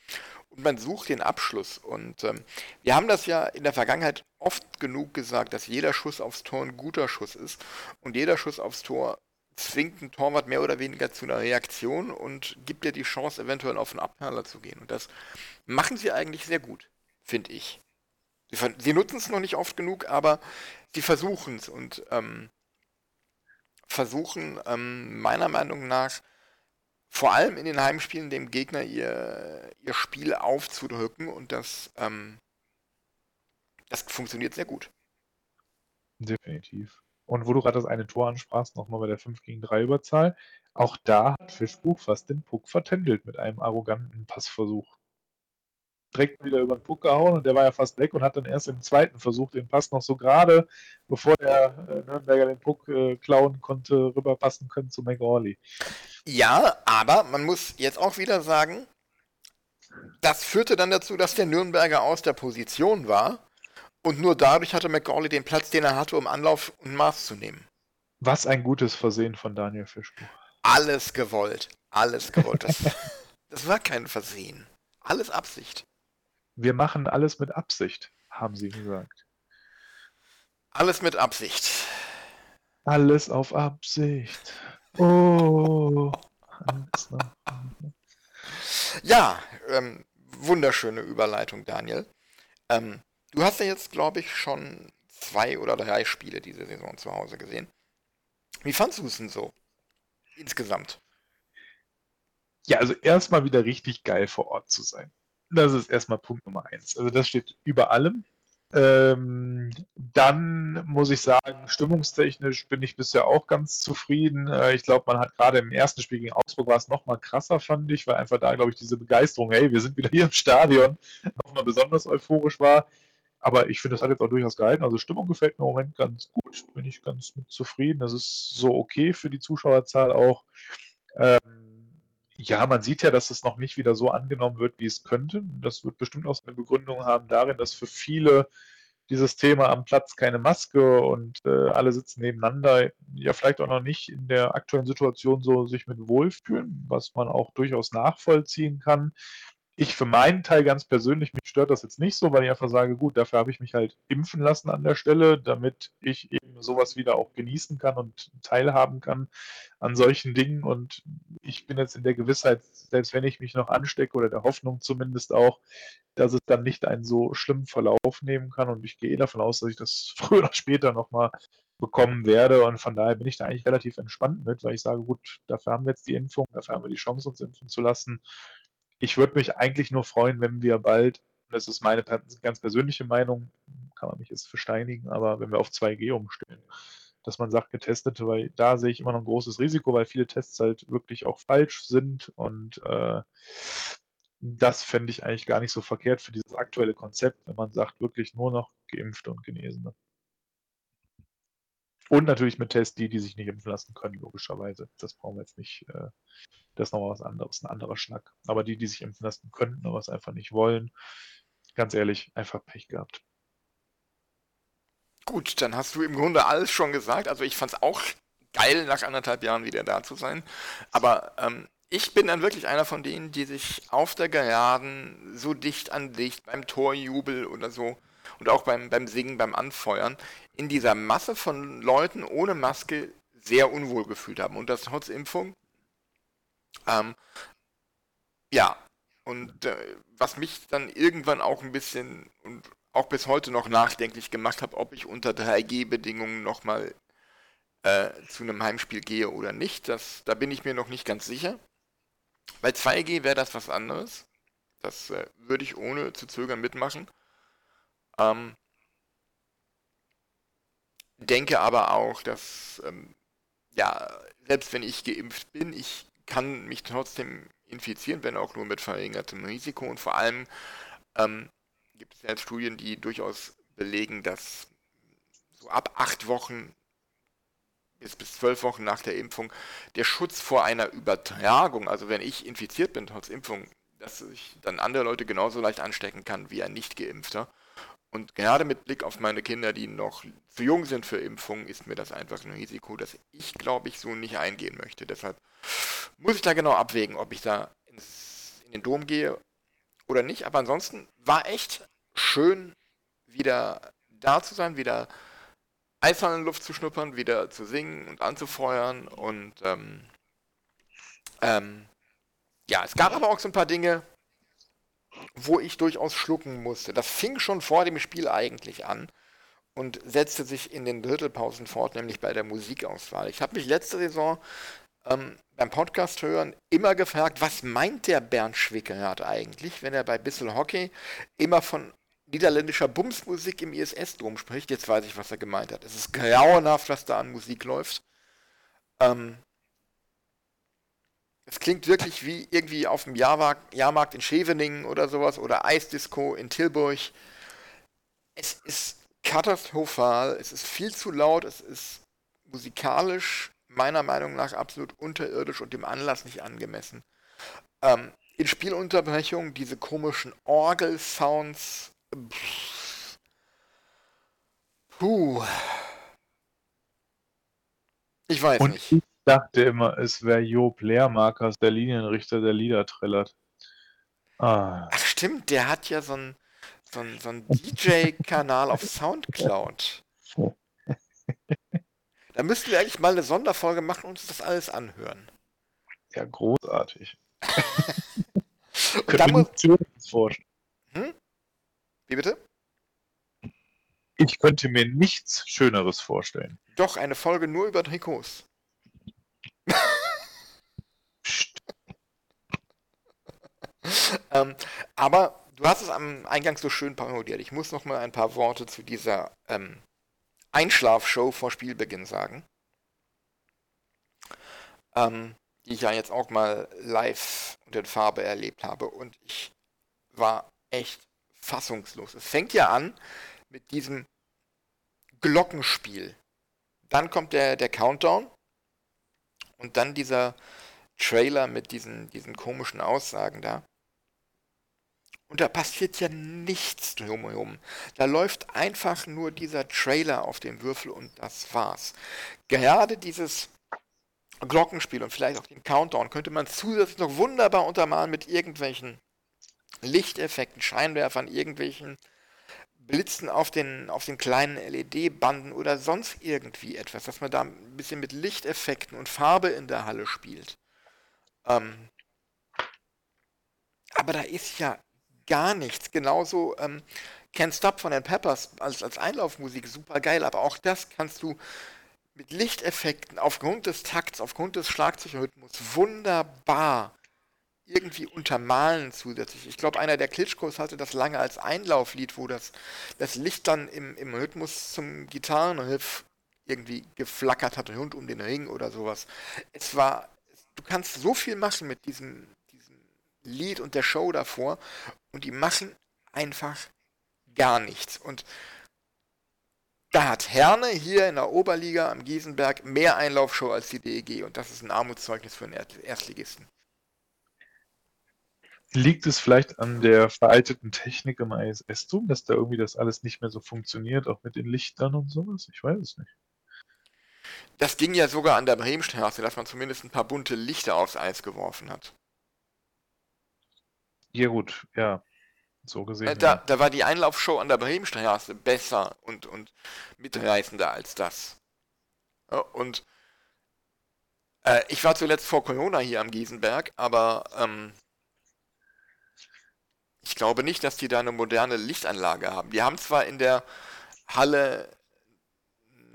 Und man sucht den Abschluss. Und ähm, wir haben das ja in der Vergangenheit oft genug gesagt, dass jeder Schuss aufs Tor ein guter Schuss ist. Und jeder Schuss aufs Tor zwingt einen Torwart mehr oder weniger zu einer Reaktion und gibt dir die Chance, eventuell auf einen Abperler zu gehen. Und das machen sie eigentlich sehr gut, finde ich. Sie, sie nutzen es noch nicht oft genug, aber sie versuchen es. Und ähm, versuchen ähm, meiner Meinung nach vor allem in den Heimspielen dem Gegner ihr, ihr Spiel aufzudrücken und das, ähm, das funktioniert sehr gut. Definitiv. Und wo du gerade das eine Tor ansprachst, nochmal bei der 5 gegen 3 Überzahl, auch da hat Fischbuch fast den Puck vertändelt mit einem arroganten Passversuch direkt wieder über den Puck gehauen und der war ja fast weg und hat dann erst im zweiten Versuch den Pass noch so gerade, bevor der äh, Nürnberger den Puck äh, klauen konnte, rüberpassen können zu McAuley. Ja, aber man muss jetzt auch wieder sagen, das führte dann dazu, dass der Nürnberger aus der Position war und nur dadurch hatte McAuley den Platz, den er hatte, um Anlauf und Maß zu nehmen. Was ein gutes Versehen von Daniel Fischbuch. Alles gewollt. Alles gewollt. Das, das war kein Versehen. Alles Absicht. Wir machen alles mit Absicht, haben sie gesagt. Alles mit Absicht. Alles auf Absicht. Oh. ja, ähm, wunderschöne Überleitung, Daniel. Ähm, du hast ja jetzt, glaube ich, schon zwei oder drei Spiele diese Saison zu Hause gesehen. Wie fandest du es denn so? Insgesamt. Ja, also erstmal wieder richtig geil vor Ort zu sein. Das ist erstmal Punkt Nummer eins. Also das steht über allem. Ähm, dann muss ich sagen, stimmungstechnisch bin ich bisher auch ganz zufrieden. Äh, ich glaube, man hat gerade im ersten Spiel gegen Augsburg war es noch mal krasser, fand ich, weil einfach da, glaube ich, diese Begeisterung, hey, wir sind wieder hier im Stadion, nochmal besonders euphorisch war. Aber ich finde, das hat jetzt auch durchaus gehalten. Also Stimmung gefällt mir im Moment ganz gut, bin ich ganz mit zufrieden. Das ist so okay für die Zuschauerzahl auch. Ähm, ja, man sieht ja, dass es noch nicht wieder so angenommen wird, wie es könnte. Das wird bestimmt auch eine Begründung haben darin, dass für viele dieses Thema am Platz keine Maske und äh, alle sitzen nebeneinander, ja vielleicht auch noch nicht in der aktuellen Situation so sich mit wohlfühlen, was man auch durchaus nachvollziehen kann ich für meinen Teil ganz persönlich, mich stört das jetzt nicht so, weil ich einfach sage, gut, dafür habe ich mich halt impfen lassen an der Stelle, damit ich eben sowas wieder auch genießen kann und teilhaben kann an solchen Dingen. Und ich bin jetzt in der Gewissheit, selbst wenn ich mich noch anstecke oder der Hoffnung zumindest auch, dass es dann nicht einen so schlimmen Verlauf nehmen kann. Und ich gehe davon aus, dass ich das früher oder später nochmal bekommen werde. Und von daher bin ich da eigentlich relativ entspannt mit, weil ich sage, gut, dafür haben wir jetzt die Impfung, dafür haben wir die Chance, uns impfen zu lassen ich würde mich eigentlich nur freuen, wenn wir bald, das ist meine ganz persönliche Meinung, kann man mich jetzt versteinigen, aber wenn wir auf 2G umstellen, dass man sagt, Getestete, weil da sehe ich immer noch ein großes Risiko, weil viele Tests halt wirklich auch falsch sind und äh, das fände ich eigentlich gar nicht so verkehrt für dieses aktuelle Konzept, wenn man sagt, wirklich nur noch Geimpfte und Genesene. Und natürlich mit Tests die, die sich nicht impfen lassen können, logischerweise. Das brauchen wir jetzt nicht äh, das ist nochmal was anderes, ein anderer Schnack. Aber die, die sich impfen lassen könnten, aber es einfach nicht wollen, ganz ehrlich, einfach Pech gehabt. Gut, dann hast du im Grunde alles schon gesagt. Also ich fand es auch geil, nach anderthalb Jahren wieder da zu sein. Aber ähm, ich bin dann wirklich einer von denen, die sich auf der Geraden so dicht an dicht beim Torjubel oder so und auch beim, beim Singen, beim Anfeuern in dieser Masse von Leuten ohne Maske sehr unwohl gefühlt haben. Und das trotz Impfung ähm, ja, und äh, was mich dann irgendwann auch ein bisschen und auch bis heute noch nachdenklich gemacht habe, ob ich unter 3G-Bedingungen nochmal äh, zu einem Heimspiel gehe oder nicht. Das, da bin ich mir noch nicht ganz sicher. Bei 2G wäre das was anderes. Das äh, würde ich ohne zu zögern mitmachen. Ähm, denke aber auch, dass, ähm, ja, selbst wenn ich geimpft bin, ich kann mich trotzdem infizieren, wenn auch nur mit verringertem Risiko. Und vor allem ähm, gibt es ja Studien, die durchaus belegen, dass so ab acht Wochen bis, bis zwölf Wochen nach der Impfung der Schutz vor einer Übertragung, also wenn ich infiziert bin trotz Impfung, dass ich dann andere Leute genauso leicht anstecken kann wie ein Nicht-Geimpfter. Und gerade mit Blick auf meine Kinder, die noch zu jung sind für Impfungen, ist mir das einfach ein Risiko, das ich, glaube ich, so nicht eingehen möchte. Deshalb muss ich da genau abwägen, ob ich da ins, in den Dom gehe oder nicht. Aber ansonsten war echt schön, wieder da zu sein, wieder eiserne Luft zu schnuppern, wieder zu singen und anzufeuern. Und ähm, ähm, ja, es gab aber auch so ein paar Dinge, wo ich durchaus schlucken musste. Das fing schon vor dem Spiel eigentlich an und setzte sich in den Drittelpausen fort, nämlich bei der Musikauswahl. Ich habe mich letzte Saison ähm, beim Podcast hören immer gefragt, was meint der Bernd Schwickerath eigentlich, wenn er bei Bissel Hockey immer von niederländischer Bumsmusik im ISS-Dom spricht. Jetzt weiß ich, was er gemeint hat. Es ist grauenhaft, was da an Musik läuft. Ähm, es klingt wirklich wie irgendwie auf dem Jahrmarkt, Jahrmarkt in Scheveningen oder sowas oder Eisdisco in Tilburg. Es ist katastrophal, es ist viel zu laut, es ist musikalisch meiner Meinung nach absolut unterirdisch und dem Anlass nicht angemessen. Ähm, in Spielunterbrechungen diese komischen Orgel-Sounds. Puh. Ich weiß Und nicht. Ich dachte immer, es wäre Job Lehrmarkers, der Linienrichter, der Lieder trällert. Ah, Ach stimmt, der hat ja so einen so so einen DJ-Kanal auf Soundcloud. Da müssten wir eigentlich mal eine Sonderfolge machen und uns das alles anhören. ja, großartig. Und dann muss, vorstellen. wie bitte? Ich könnte mir nichts Schöneres vorstellen. Doch, eine Folge nur über Trikots. Ähm, aber du hast es am Eingang so schön parodiert. Ich muss noch mal ein paar Worte zu dieser ähm, Einschlafshow vor Spielbeginn sagen. Ähm, die ich ja jetzt auch mal live und in Farbe erlebt habe. Und ich war echt fassungslos. Es fängt ja an mit diesem Glockenspiel. Dann kommt der, der Countdown und dann dieser Trailer mit diesen, diesen komischen Aussagen da. Und da passiert ja nichts drumherum. Da läuft einfach nur dieser Trailer auf dem Würfel und das war's. Gerade dieses Glockenspiel und vielleicht auch den Countdown könnte man zusätzlich noch wunderbar untermalen mit irgendwelchen Lichteffekten, Scheinwerfern, irgendwelchen Blitzen auf den, auf den kleinen LED-Banden oder sonst irgendwie etwas, dass man da ein bisschen mit Lichteffekten und Farbe in der Halle spielt. Ähm, aber da ist ja gar nichts. Genauso ähm, Can't Stop von den Peppers als, als Einlaufmusik super geil, aber auch das kannst du mit Lichteffekten aufgrund des Takts, aufgrund des Schlagzeugrhythmus wunderbar irgendwie untermalen zusätzlich. Ich glaube, einer der Klitschkos hatte das lange als Einlauflied, wo das, das Licht dann im, im Rhythmus zum Gitarrenriff irgendwie geflackert hat rund um den Ring oder sowas. Es war, du kannst so viel machen mit diesem, diesem Lied und der Show davor und die machen einfach gar nichts. Und da hat Herne hier in der Oberliga am Gießenberg mehr Einlaufshow als die DEG und das ist ein Armutszeugnis für einen Erstligisten. Liegt es vielleicht an der veralteten Technik im ISS-Dom, dass da irgendwie das alles nicht mehr so funktioniert, auch mit den Lichtern und sowas? Ich weiß es nicht. Das ging ja sogar an der Bremenstraße, dass man zumindest ein paar bunte Lichter aufs Eis geworfen hat. Ja gut, ja. So gesehen. Äh, Da, ja. da war die Einlaufshow an der Bremenstraße besser und, und mitreißender als das. Und äh, ich war zuletzt vor Corona hier am Gießenberg, aber ähm, ich glaube nicht, dass die da eine moderne Lichtanlage haben. Die haben zwar in der Halle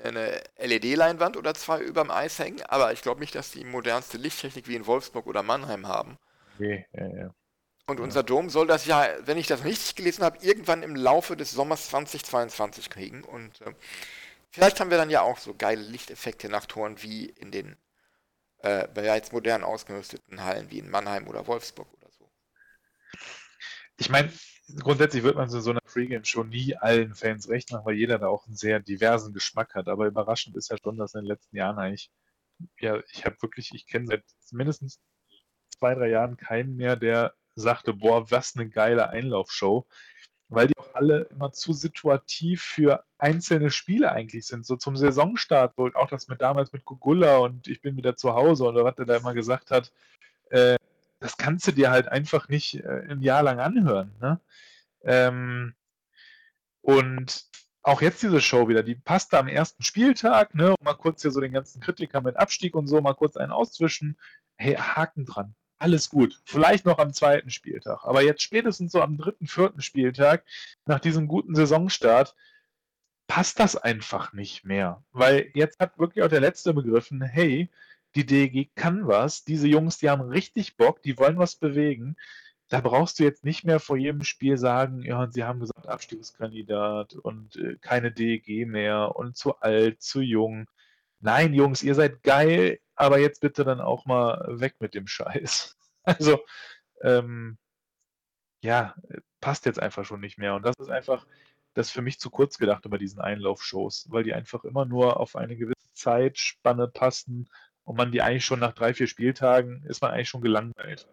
eine LED-Leinwand oder zwei überm Eis hängen, aber ich glaube nicht, dass die modernste Lichttechnik wie in Wolfsburg oder Mannheim haben. Okay, ja, ja. Und unser Dom soll das ja, wenn ich das richtig gelesen habe, irgendwann im Laufe des Sommers 2022 kriegen. Und äh, vielleicht haben wir dann ja auch so geile Lichteffekte nach Toren wie in den äh, bereits modern ausgerüsteten Hallen wie in Mannheim oder Wolfsburg oder so. Ich meine, grundsätzlich wird man so in so einer Free-Game schon nie allen Fans recht machen, weil jeder da auch einen sehr diversen Geschmack hat. Aber überraschend ist ja schon, dass in den letzten Jahren eigentlich, ja, ich habe wirklich, ich kenne seit mindestens zwei, drei Jahren keinen mehr, der sagte, boah, was eine geile Einlaufshow, weil die auch alle immer zu situativ für einzelne Spiele eigentlich sind. So zum Saisonstart, so auch das mit damals mit Gugulla und ich bin wieder zu Hause oder was er da immer gesagt hat, äh, das kannst du dir halt einfach nicht äh, ein Jahr lang anhören. Ne? Ähm, und auch jetzt diese Show wieder, die passte am ersten Spieltag, ne, mal kurz hier so den ganzen Kritiker mit Abstieg und so mal kurz einen auszwischen. Hey, Haken dran alles gut. Vielleicht noch am zweiten Spieltag. Aber jetzt spätestens so am dritten, vierten Spieltag, nach diesem guten Saisonstart, passt das einfach nicht mehr. Weil jetzt hat wirklich auch der Letzte begriffen, hey, die DEG kann was, diese Jungs, die haben richtig Bock, die wollen was bewegen. Da brauchst du jetzt nicht mehr vor jedem Spiel sagen, ja, sie haben gesagt, Abstiegskandidat und äh, keine DEG mehr und zu alt, zu jung. Nein, Jungs, ihr seid geil, aber jetzt bitte dann auch mal weg mit dem Scheiß. Also, ähm, ja, passt jetzt einfach schon nicht mehr. Und das ist einfach, das ist für mich zu kurz gedacht über diesen Einlaufshows, weil die einfach immer nur auf eine gewisse Zeitspanne passen und man die eigentlich schon nach drei, vier Spieltagen ist man eigentlich schon gelangweilt.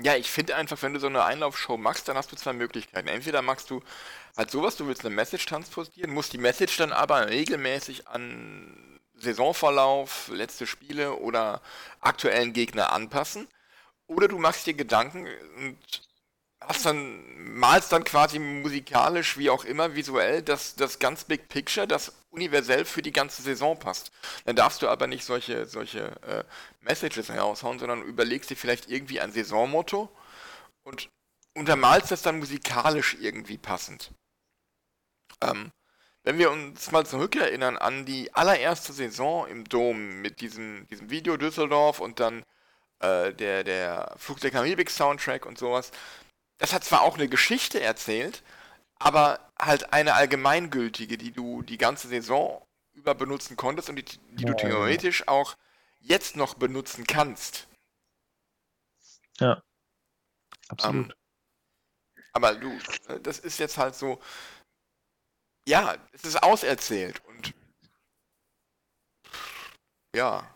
Ja, ich finde einfach, wenn du so eine Einlaufshow machst, dann hast du zwei Möglichkeiten. Entweder machst du halt sowas, du willst eine Message transportieren, musst die Message dann aber regelmäßig an Saisonverlauf, letzte Spiele oder aktuellen Gegner anpassen. Oder du machst dir Gedanken und hast dann, malst dann quasi musikalisch, wie auch immer, visuell, das, das ganz Big Picture, das universell für die ganze Saison passt. Dann darfst du aber nicht solche, solche äh, Messages heraushauen, sondern überlegst dir vielleicht irgendwie ein Saisonmotto und untermalst das dann musikalisch irgendwie passend. Ähm, wenn wir uns mal zurückerinnern an die allererste Saison im Dom mit diesem, diesem Video Düsseldorf und dann äh, der, der Flug der Karibik Soundtrack und sowas, das hat zwar auch eine Geschichte erzählt, aber halt eine allgemeingültige, die du die ganze Saison über benutzen konntest und die, die du theoretisch auch jetzt noch benutzen kannst. Ja. Absolut. Um, ähm, aber du, das ist jetzt halt so, ja, es ist auserzählt und ja.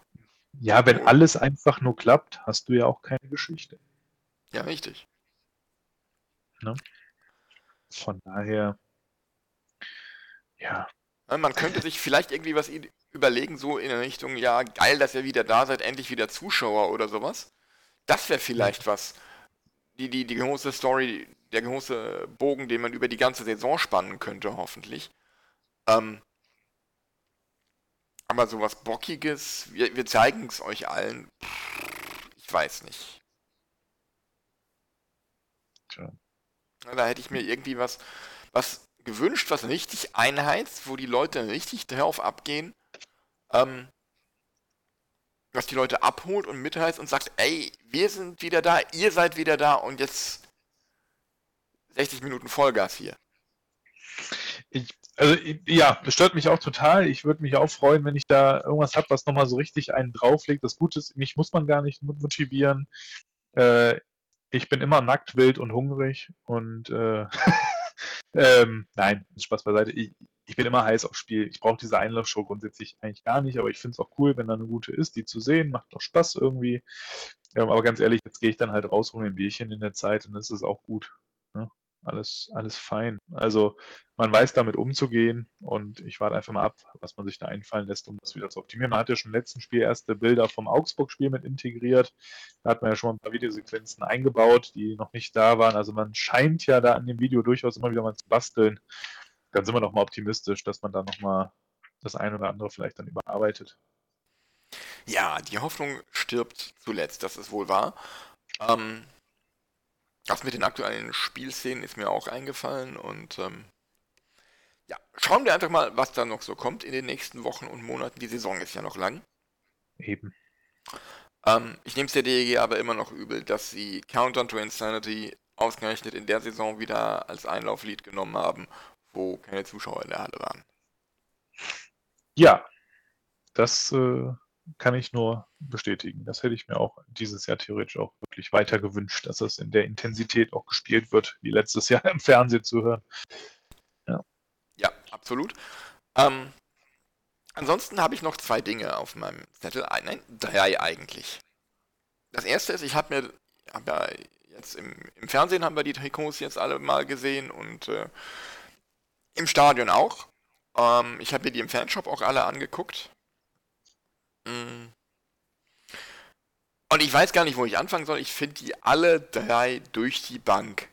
Ja, wenn alles einfach nur klappt, hast du ja auch keine Geschichte. Ja, richtig. Ne? Von daher, ja. Man könnte sich vielleicht irgendwie was überlegen, so in der Richtung, ja, geil, dass ihr wieder da seid, endlich wieder Zuschauer oder sowas. Das wäre vielleicht was. Die, die, die große Story, der große Bogen, den man über die ganze Saison spannen könnte, hoffentlich. Ähm, aber sowas Bockiges, wir, wir zeigen es euch allen. Ich weiß nicht. Tja. Da hätte ich mir irgendwie was, was gewünscht, was richtig einheizt, wo die Leute richtig darauf abgehen. Ähm, was die Leute abholt und mitheizt und sagt, ey, wir sind wieder da, ihr seid wieder da und jetzt 60 Minuten Vollgas hier. Ich, also ja, das stört mich auch total. Ich würde mich auch freuen, wenn ich da irgendwas habe, was nochmal so richtig einen drauflegt. Das Gute ist, mich muss man gar nicht motivieren. Äh, ich bin immer nackt, wild und hungrig und äh, ähm, nein, Spaß beiseite. Ich, ich bin immer heiß aufs Spiel. Ich brauche diese Einlaufshow grundsätzlich eigentlich gar nicht, aber ich finde es auch cool, wenn da eine gute ist, die zu sehen. Macht doch Spaß irgendwie. Ähm, aber ganz ehrlich, jetzt gehe ich dann halt raus um ein Bierchen in der Zeit und das ist auch gut. Ne? Alles, alles fein. Also man weiß damit umzugehen und ich warte einfach mal ab, was man sich da einfallen lässt, um das wieder zu optimieren. Man hat ja schon im letzten Spiel erste Bilder vom Augsburg-Spiel mit integriert. Da hat man ja schon ein paar Videosequenzen eingebaut, die noch nicht da waren. Also man scheint ja da an dem Video durchaus immer wieder mal zu basteln. Dann sind wir noch mal optimistisch, dass man da noch mal das ein oder andere vielleicht dann überarbeitet. Ja, die Hoffnung stirbt zuletzt, das ist wohl wahr. Ähm, Das mit den aktuellen Spielszenen ist mir auch eingefallen und ähm, ja, schauen wir einfach mal, was da noch so kommt in den nächsten Wochen und Monaten. Die Saison ist ja noch lang. Eben. Ähm, ich nehme es der DEG aber immer noch übel, dass sie Countdown to Insanity ausgerechnet in der Saison wieder als Einlauflied genommen haben, wo keine Zuschauer in der Halle waren. Ja, das äh, kann ich nur bestätigen. Das hätte ich mir auch dieses Jahr theoretisch auch wirklich weiter gewünscht, dass es in der Intensität auch gespielt wird, wie letztes Jahr im Fernsehen zu hören. Ja, ja absolut. Ähm, ansonsten habe ich noch zwei Dinge auf meinem Zettel. Nein, drei eigentlich. Das erste ist, ich habe mir, hab ja jetzt im, im, Fernsehen haben wir die Trikots jetzt alle mal gesehen und äh, im Stadion auch. Ähm, ich habe mir die im Fanshop auch alle angeguckt. Mm. Und ich weiß gar nicht, wo ich anfangen soll. Ich finde die alle drei durch die Bank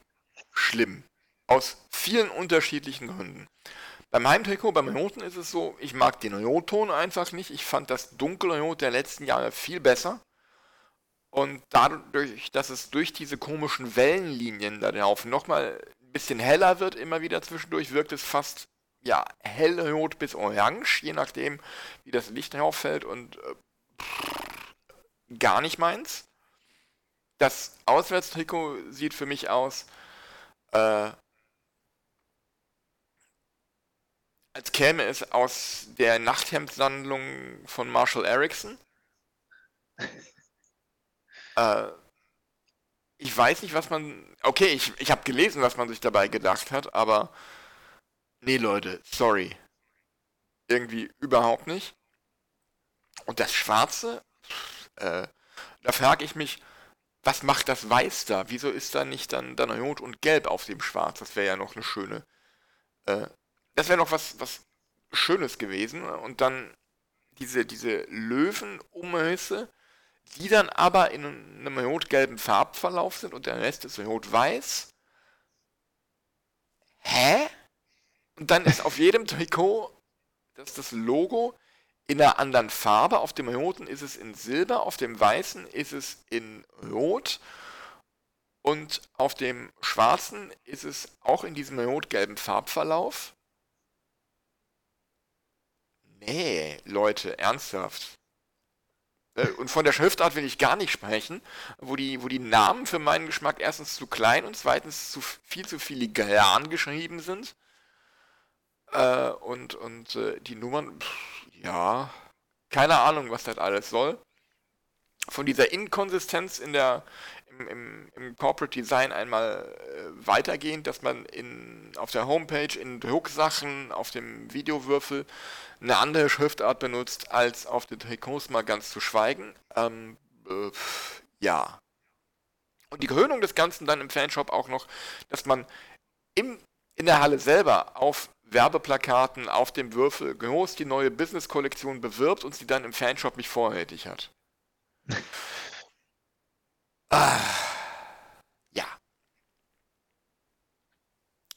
schlimm. Aus vielen unterschiedlichen Gründen. Beim Heimtrikot, beim Roten ist es so, ich mag den Rotton einfach nicht. Ich fand das dunkle Rot der letzten Jahre viel besser. Und dadurch, dass es durch diese komischen Wellenlinien da drauf nochmal bisschen heller wird, immer wieder zwischendurch, wirkt es fast ja, hellrot bis orange, je nachdem, wie das Licht drauf fällt und äh, gar nicht meins. Das Auswärtstrikot sieht für mich aus, äh, als käme es aus der Nachthemdsammlung von Marshall Erickson. äh, ich weiß nicht, was man. Okay, ich, ich habe gelesen, was man sich dabei gedacht hat, aber Nee, Leute, sorry. Irgendwie überhaupt nicht. Und das Schwarze, äh, da frage ich mich, was macht das Weiß da? Wieso ist da nicht dann, dann Rot und Gelb auf dem Schwarz? Das wäre ja noch eine schöne, äh, das wäre noch was, was Schönes gewesen. Und dann diese, diese Löwenumrisse, die dann aber in einem rot-gelben Farbverlauf sind und der Rest ist rot-weiß. Hä? Und dann ist auf jedem Trikot das, das Logo in einer anderen Farbe. Auf dem roten ist es in Silber, auf dem weißen ist es in Rot und auf dem schwarzen ist es auch in diesem rot-gelben Farbverlauf. Nee, Leute, ernsthaft. Äh, und von der Schriftart will ich gar nicht sprechen, wo die, wo die Namen für meinen Geschmack erstens zu klein und zweitens zu viel zu filigran geschrieben sind. Äh, und und äh, die Nummern, pff, ja, keine Ahnung, was das alles soll. Von dieser Inkonsistenz in der, im, im, Corporate Design einmal äh, weitergehend, dass man in, auf der Homepage in Drucksachen, auf dem Videowürfel eine andere Schriftart benutzt, als auf den Trikots mal ganz zu schweigen. Ähm, äh, ja. Und die Krönung des Ganzen dann im Fanshop auch noch, dass man im, in der Halle selber auf Werbeplakaten auf dem Würfel groß die neue Business-Kollektion bewirbt und sie dann im Fanshop nicht vorrätig hat. Ah, ja.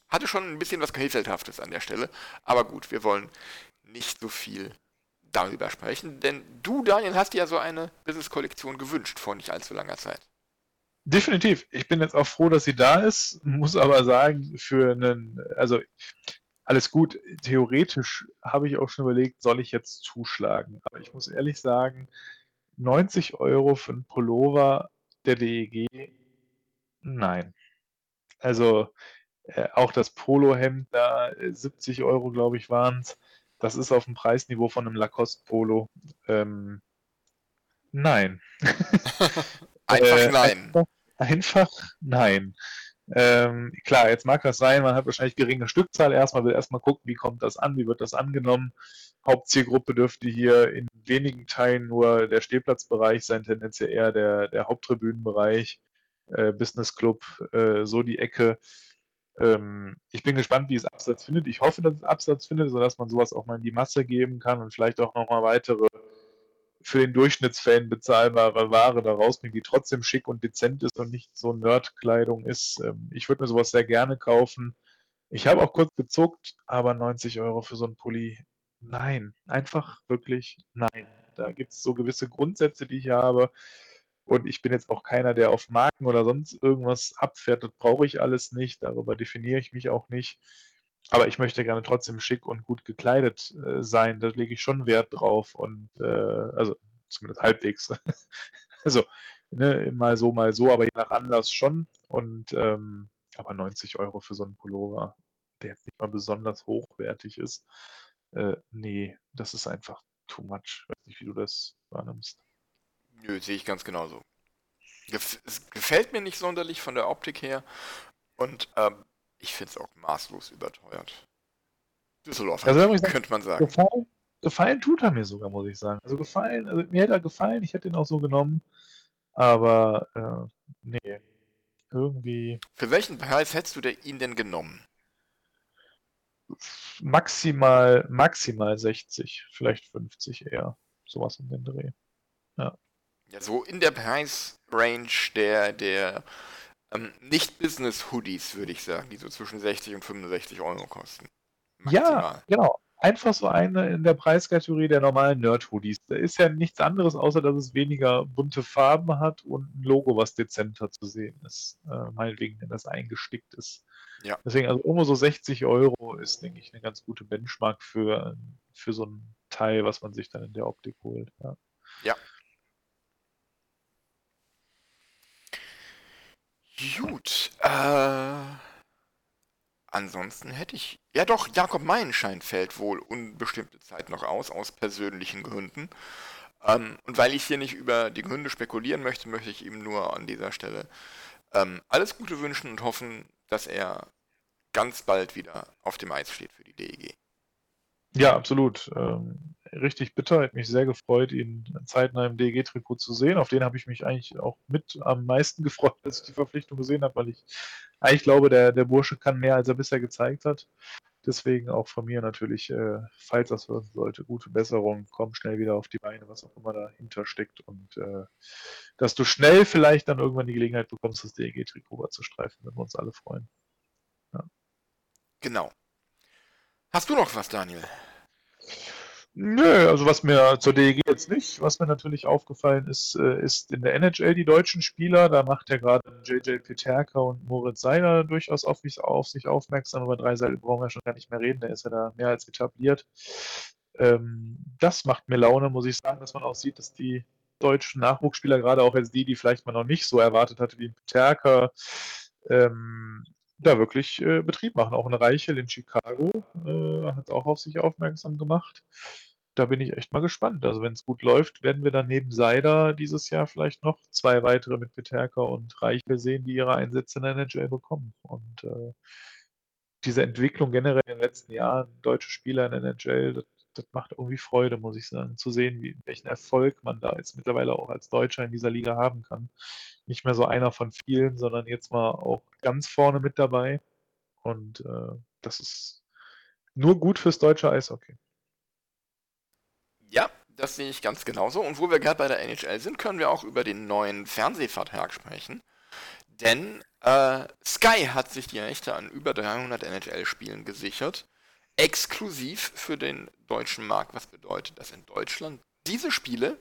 Hatte schon ein bisschen was Krefeldhaftes an der Stelle, aber gut, wir wollen nicht so viel darüber sprechen, denn du, Daniel, hast dir ja so eine Business-Kollektion gewünscht vor nicht allzu langer Zeit. Definitiv. Ich bin jetzt auch froh, dass sie da ist, muss aber sagen, für einen, also alles gut. Theoretisch habe ich auch schon überlegt, soll ich jetzt zuschlagen? Aber ich muss ehrlich sagen, 90 Euro für einen Pullover der DEG, nein. Also äh, auch das Polohemd da, 70 äh, Euro, glaube ich, waren es. Das ist auf dem Preisniveau von einem Lacoste-Polo. Ähm, nein. einfach äh, nein. Einfach, einfach nein. Ähm, klar, jetzt mag das sein, man hat wahrscheinlich geringe Stückzahl erstmal, will erstmal gucken, wie kommt das an, wie wird das angenommen. Hauptzielgruppe dürfte hier in wenigen Teilen nur der Stehplatzbereich sein, tendenziell eher der, der Haupttribünenbereich, äh, Business Club, äh, so die Ecke. Ähm, ich bin gespannt, wie es Absatz findet. Ich hoffe, dass es Absatz findet, sodass man sowas auch mal in die Masse geben kann und vielleicht auch nochmal weitere für den Durchschnittsfan bezahlbare Ware da rausbringen, die trotzdem schick und dezent ist und nicht so Nerdkleidung ist. Ähm, ich würde mir sowas sehr gerne kaufen. Ich habe auch kurz gezuckt, aber 90 Euro für so einen Pulli, nein, einfach wirklich nein. Da gibt es so gewisse Grundsätze, die ich habe. Und ich bin jetzt auch keiner, der auf Marken oder sonst irgendwas abfährt. Das brauche ich alles nicht. Darüber definiere ich mich auch nicht. Aber ich möchte gerne trotzdem schick und gut gekleidet äh, sein. Da lege ich schon Wert drauf. Und äh, also zumindest halbwegs. also ne, mal so, mal so, aber je nach Anlass schon. Und ähm, aber 90 Euro für so einen Pullover, der jetzt nicht mal besonders hochwertig ist, äh, nee, das ist einfach too much. Ich weiß nicht, wie du das wahrnimmst. Nö, sehe ich ganz genauso. Gef es gefällt mir nicht sonderlich von der Optik her und ähm, ich finde es auch maßlos überteuert. Düsseldorf, Also ich sagen, könnte man sagen. gefallen, gefallen tut er mir sogar, muss ich sagen. Also gefallen, also mir hätte er gefallen, ich hätte ihn auch so genommen. Aber äh, nee, irgendwie Für welchen Preis hättest du ihn denn genommen? maximal, maximal 60, vielleicht 50 eher. Sowas in den Dreh. Ja, so in der Preisrange der, der ähm, Nicht-Business-Hoodies, würde ich sagen, die so zwischen 60 und 65 Euro kosten. Ja, Maximal. genau. Einfach so eine in der Preiskategorie der normalen Nerd-Hoodies. Da ist ja nichts anderes, außer dass es weniger bunte Farben hat und ein Logo, was dezenter zu sehen ist. Äh, meinetwegen, wenn das eingestickt ist. Ja. Deswegen, also irgendwo so 60 Euro ist, denke ich, eine ganz gute Benchmark für, für so ein Teil, was man sich dann in der Optik holt. Ja. Ja. Gut. Äh, ansonsten hätte ich. Ja doch, Jakob Meilenschein fällt wohl unbestimmte Zeit noch aus, aus persönlichen Gründen. Ähm, und weil ich hier nicht über die Gründe spekulieren möchte, möchte ich ihm nur an dieser Stelle ähm, alles Gute wünschen und hoffen, dass er ganz bald wieder auf dem Eis steht für die DEG. Ja, absolut. Ähm, richtig bitter. Hat mich sehr gefreut, ihn zeitnah im DEG-Trikot zu sehen. Auf den habe ich mich eigentlich auch mit am meisten gefreut, als ich die Verpflichtung gesehen habe, weil ich eigentlich glaube, der, der Bursche kann mehr, als er bisher gezeigt hat. Deswegen auch von mir natürlich, äh, falls das hören sollte, gute Besserung. Komm schnell wieder auf die Beine, was auch immer dahinter steckt. Und äh, dass du schnell vielleicht dann irgendwann die Gelegenheit bekommst, das DEG-Trikot zu streifen, würden wir uns alle freuen. Genau. Hast du noch was, Daniel? Nö, also was mir zur DEG jetzt nicht, was mir natürlich aufgefallen ist, äh, ist in der NHL die deutschen Spieler. Da macht ja gerade JJ Peterka und Moritz Seiler durchaus auf, sich- auf sich aufmerksam. Über drei Seiten brauchen wir schon gar nicht mehr reden, der ist ja da mehr als etabliert. Ähm, das macht mir Laune, muss ich sagen, dass man auch sieht, dass die deutschen Nachwuchsspieler, gerade auch jetzt die, die vielleicht man noch nicht so erwartet hatte wie Peterka, ähm, da wirklich äh, Betrieb machen. Auch ein Reichel in Chicago äh, hat auch auf sich aufmerksam gemacht. Da bin ich echt mal gespannt. Also wenn es gut läuft, werden wir dann neben Seider dieses Jahr vielleicht noch zwei weitere mit Peterka und Reichel sehen, die ihre Einsätze in der NHL bekommen. Und äh, diese Entwicklung generell in den letzten Jahren, deutsche Spieler in der NHL, das, das macht irgendwie Freude, muss ich sagen, zu sehen, wie, welchen Erfolg man da jetzt mittlerweile auch als Deutscher in dieser Liga haben kann. Nicht mehr so einer von vielen, sondern jetzt mal auch ganz vorne mit dabei. Und äh, das ist nur gut fürs deutsche Eishockey. Ja, das sehe ich ganz genauso. Und wo wir gerade bei der NHL sind, können wir auch über den neuen Fernsehvertrag sprechen. Denn äh, Sky hat sich die Rechte an über 300 NHL-Spielen gesichert. Exklusiv für den deutschen Markt. Was bedeutet, dass in Deutschland diese Spiele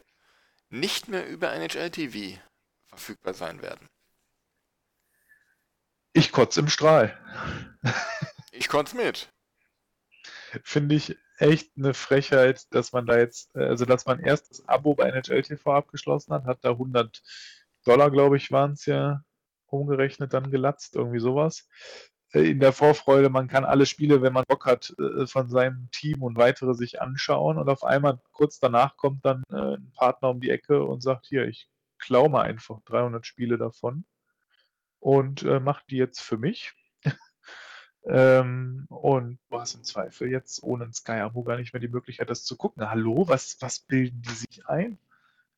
nicht mehr über NHL TV verfügbar sein werden. Ich kotze im Strahl. Ich konnte es mit. Finde ich echt eine Frechheit, dass man da jetzt, äh, also dass man erst das Abo bei NHL TV abgeschlossen hat, hat da 100 Dollar, glaube ich, waren es ja umgerechnet dann gelatzt, irgendwie sowas. Äh, In der Vorfreude, man kann alle Spiele, wenn man Bock hat, äh, von seinem Team und weitere sich anschauen und auf einmal kurz danach kommt dann ein Partner um die Ecke und sagt, hier, ich klaue mal einfach 300 Spiele davon und äh, mach die jetzt für mich. Ähm, und du hast im Zweifel jetzt ohne ein Sky-Abo gar nicht mehr die Möglichkeit, das zu gucken. Hallo, was, was bilden die sich ein?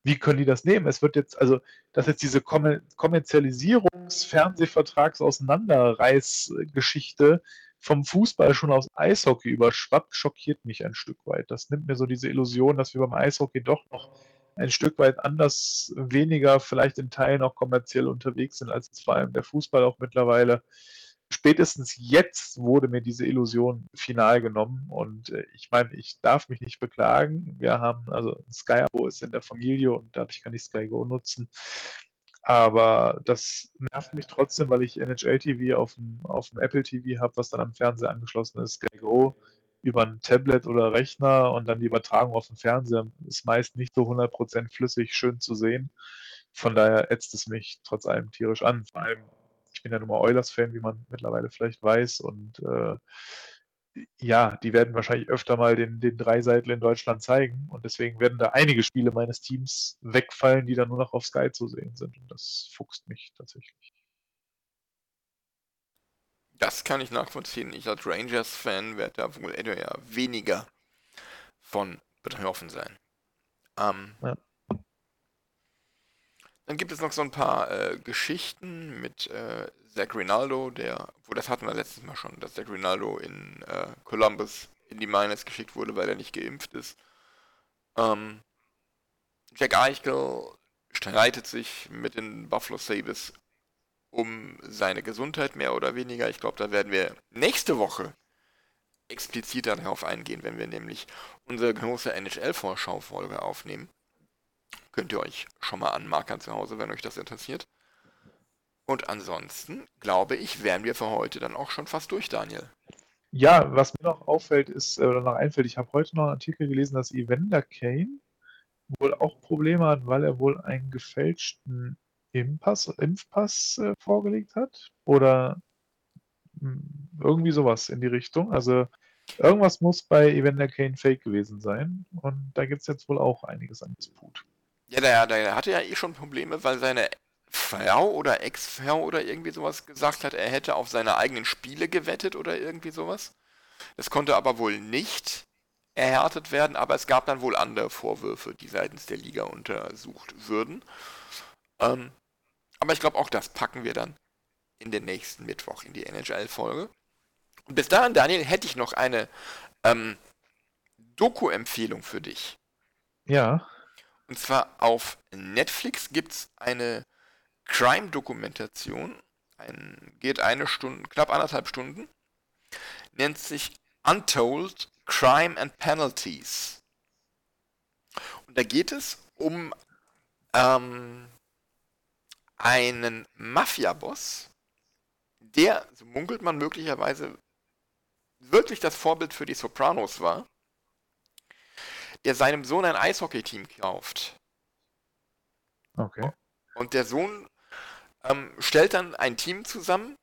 Wie können die das nehmen? Es wird jetzt, also, dass jetzt diese Kommer Kommerzialisierungs-Fernsehvertrags-Auseinanderreißgeschichte vom Fußball schon aufs Eishockey überschwappt, schockiert mich ein Stück weit. Das nimmt mir so diese Illusion, dass wir beim Eishockey doch noch ein Stück weit anders, weniger, vielleicht in Teilen auch kommerziell unterwegs sind, als vor allem der Fußball auch mittlerweile. Spätestens jetzt wurde mir diese Illusion final genommen und äh, ich meine, ich darf mich nicht beklagen. Wir haben, also Sky-Abo ist in der Familie und dadurch kann ich Sky Go nutzen. Aber das nervt mich trotzdem, weil ich NHL TV auf dem, auf dem Apple TV habe, was dann am Fernseher angeschlossen ist. Sky Go über ein Tablet oder Rechner und dann die Übertragung auf dem Fernseher ist meist nicht so 100% flüssig schön zu sehen. Von daher ätzt es mich trotz allem tierisch an. Vor allem, ich bin ja nun mal Oilers-Fan, wie man mittlerweile vielleicht weiß. Und äh, ja, die werden wahrscheinlich öfter mal den, den Dreiseitel in Deutschland zeigen. Und deswegen werden da einige Spiele meines Teams wegfallen, die dann nur noch auf Sky zu sehen sind. Und das fuchst mich tatsächlich. Das kann ich nachvollziehen. Ich als Rangers-Fan werde da wohl eher weniger von betroffen sein. Ähm, ja. Dann gibt es noch so ein paar äh, Geschichten mit äh, Zach Rinaldo, der, wo das hatten wir letztes Mal schon, dass Zach Rinaldo in äh, Columbus in die Miners geschickt wurde, weil er nicht geimpft ist. Ähm, Jack Eichel streitet sich mit den Buffalo Sabres um seine Gesundheit mehr oder weniger. Ich glaube, da werden wir nächste Woche expliziter darauf eingehen, wenn wir nämlich unsere große NHL-Vorschau-Folge aufnehmen. Könnt ihr euch schon mal anmarkern zu Hause, wenn euch das interessiert. Und ansonsten, glaube ich, wären wir für heute dann auch schon fast durch, Daniel. Ja, was mir noch auffällt, ist, oder noch einfällt, ich habe heute noch einen Artikel gelesen, dass Evander Kane wohl auch Probleme hat, weil er wohl einen gefälschten Impfpass, Impfpass äh, vorgelegt hat. Oder hm, irgendwie sowas in die Richtung. Also irgendwas muss bei Evander Kane fake gewesen sein. Und da gibt es jetzt wohl auch einiges an Disput. Ja, der, der hatte ja eh schon Probleme, weil seine Frau oder Ex-Frau oder irgendwie sowas gesagt hat, er hätte auf seine eigenen Spiele gewettet oder irgendwie sowas. Das konnte aber wohl nicht erhärtet werden, aber es gab dann wohl andere Vorwürfe, die seitens der Liga untersucht würden. Ähm, aber ich glaube, auch das packen wir dann in den nächsten Mittwoch in die NHL-Folge. Bis dahin, Daniel, hätte ich noch eine ähm, Doku-Empfehlung für dich. Ja. Und zwar auf Netflix gibt es eine Crime-Dokumentation. Ein, geht eine Stunde, knapp anderthalb Stunden. Nennt sich Untold Crime and Penalties. Und da geht es um ähm, einen Mafia-Boss, der, so munkelt man möglicherweise, wirklich das Vorbild für die Sopranos war, der seinem Sohn ein Eishockey-Team kauft. Okay. Und der Sohn ähm, stellt dann ein Team zusammen,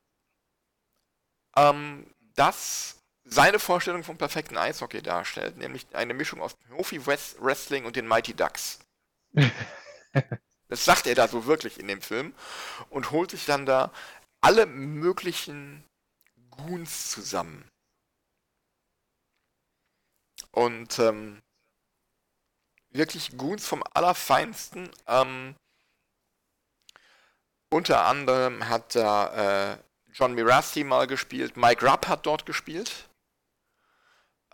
ähm, das seine Vorstellung vom perfekten Eishockey darstellt, nämlich eine Mischung aus Profi-Wrestling und den Mighty Ducks. das sagt er da so wirklich in dem Film und holt sich dann da alle möglichen Goons zusammen. Und ähm, wirklich Goons vom Allerfeinsten. Ähm, unter anderem hat da äh, John Mirasti mal gespielt, Mike Rupp hat dort gespielt.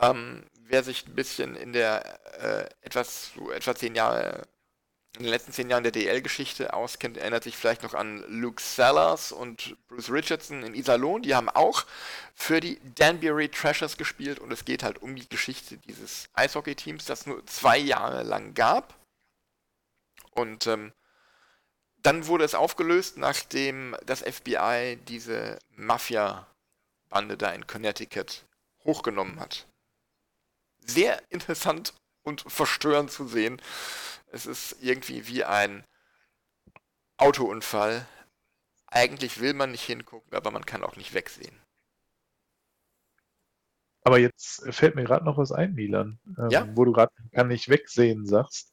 Ähm, wer sich ein bisschen in der äh, etwas, so etwa zehn Jahre, in den letzten zehn Jahren der DL-Geschichte auskennt, erinnert sich vielleicht noch an Luke Sellers und Bruce Richardson in Iserlohn. Die haben auch für die Danbury Trashers gespielt und es geht halt um die Geschichte dieses Eishockey-Teams, das nur zwei Jahre lang gab. Und ähm, dann wurde es aufgelöst, nachdem das FBI diese Mafia-Bande da in Connecticut hochgenommen hat. Sehr interessant und verstörend zu sehen. Es ist irgendwie wie ein Autounfall. Eigentlich will man nicht hingucken, aber man kann auch nicht wegsehen. Aber jetzt fällt mir gerade noch was ein, Milan, ähm, ja? wo du gerade kann nicht wegsehen sagst.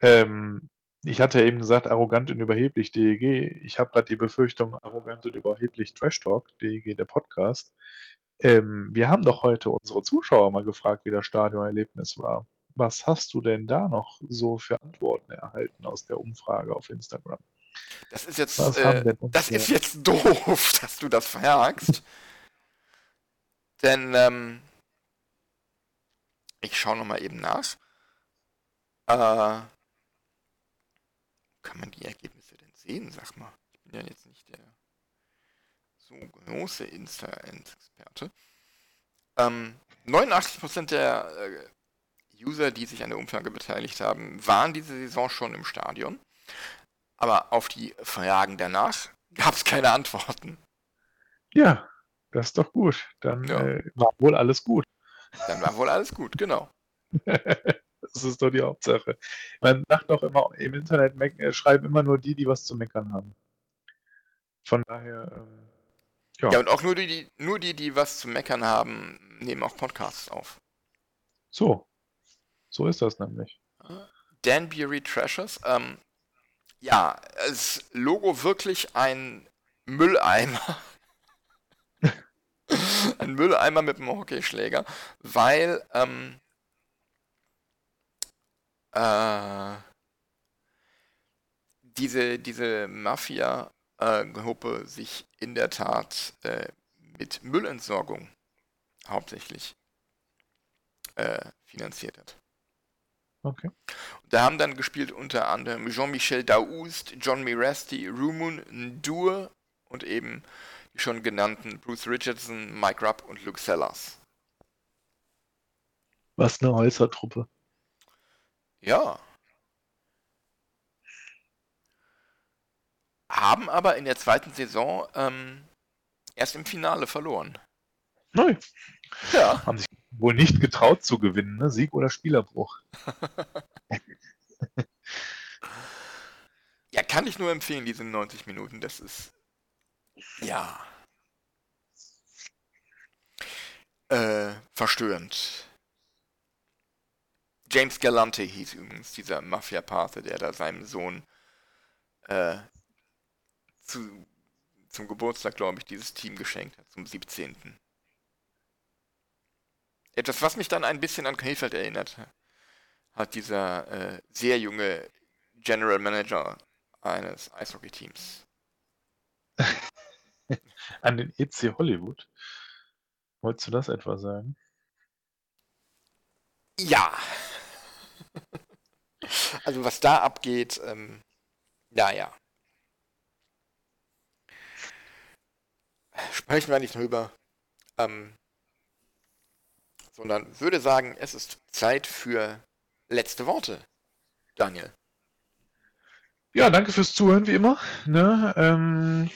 Ähm, ich hatte ja eben gesagt, arrogant und überheblich DEG. Ich habe gerade die Befürchtung, arrogant und überheblich Trash Talk, DEG, der Podcast. Ähm, wir haben doch heute unsere Zuschauer mal gefragt, wie das Stadionerlebnis war. Was hast du denn da noch so für Antworten erhalten aus der Umfrage auf Instagram? Das ist jetzt, äh, das ist jetzt doof, dass du das fragst. Denn ähm, ich schaue nochmal eben nach. Äh, kann man die Ergebnisse denn sehen, sag mal? Ich bin ja jetzt nicht der so große Insta-Experte. Ähm, 89% der äh, User, die sich an der Umfrage beteiligt haben, waren diese Saison schon im Stadion. Aber auf die Fragen danach gab es keine Antworten. Ja, das ist doch gut. Dann Ja. äh, war wohl alles gut. Dann war wohl alles gut, genau. das ist doch die Hauptsache. Man sagt doch immer, im Internet äh, schreiben immer nur die, die was zu meckern haben. Von daher, ähm, ja. Ja, und auch nur die, die, nur die, die was zu meckern haben, nehmen auch Podcasts auf. so. So ist das nämlich. Danbury Treasures, ähm, ja, das Logo wirklich ein Mülleimer. ein Mülleimer mit einem Hockeyschläger, weil, ähm, äh, diese, diese Mafia-Gruppe sich in der Tat äh, mit Müllentsorgung hauptsächlich äh, finanziert hat. Okay. Da haben dann gespielt unter anderem Jean-Michel Daoust, John Mirasti, Rumun Ndur und eben die schon genannten Bruce Richardson, Mike Rupp und Luke Sellers. Was eine Häusertruppe. Ja. Haben aber in der zweiten Saison ähm, erst im Finale verloren. Neu. Ja. Haben sich wohl nicht getraut zu gewinnen, ne? Sieg oder Spielerbruch. Ja, kann ich nur empfehlen, diese 90 Minuten. Das ist. Ja. Äh, verstörend. James Galante hieß übrigens dieser Mafia-Pate, der da seinem Sohn äh, zu, zum Geburtstag, glaube ich, dieses Team geschenkt hat, zum 17. Etwas, was mich dann ein bisschen an Krefeld erinnert, hat dieser äh, sehr junge General Manager eines Eishockey-Teams. An den EC Hollywood. Wolltest du das etwa sagen? Ja. also was da abgeht, ähm, naja. Sprechen wir nicht drüber. Ähm, sondern würde sagen, es ist Zeit für letzte Worte. Daniel. Ja, danke fürs Zuhören, wie immer. Ne? Ähm,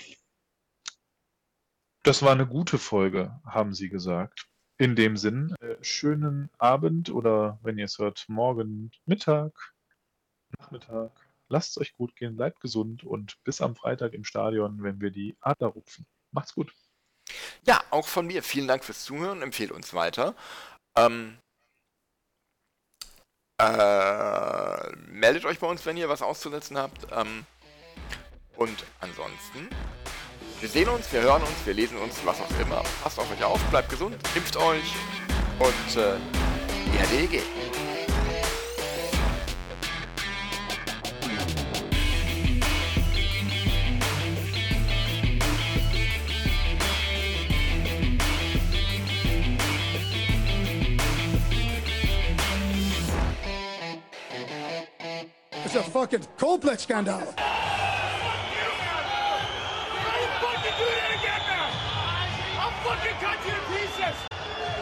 das war eine gute Folge, haben Sie gesagt. In dem Sinn, äh, schönen Abend oder wenn ihr es hört, morgen, Mittag, Nachmittag. Lasst es euch gut gehen, bleibt gesund und bis am Freitag im Stadion, wenn wir die Adler rupfen. Macht's gut. Ja, auch von mir vielen Dank fürs Zuhören. Empfehle uns weiter. Ähm, äh, meldet euch bei uns, wenn ihr was auszusetzen habt. Ähm, und ansonsten, wir sehen uns, wir hören uns, wir lesen uns, was auch immer. Passt auf euch auf, bleibt gesund, impft euch und äh, ERDG.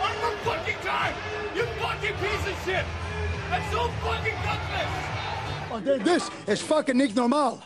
One more fucking time. You fucking piece of shit. That's so fucking gutless. Oh, This is fucking niet normaal.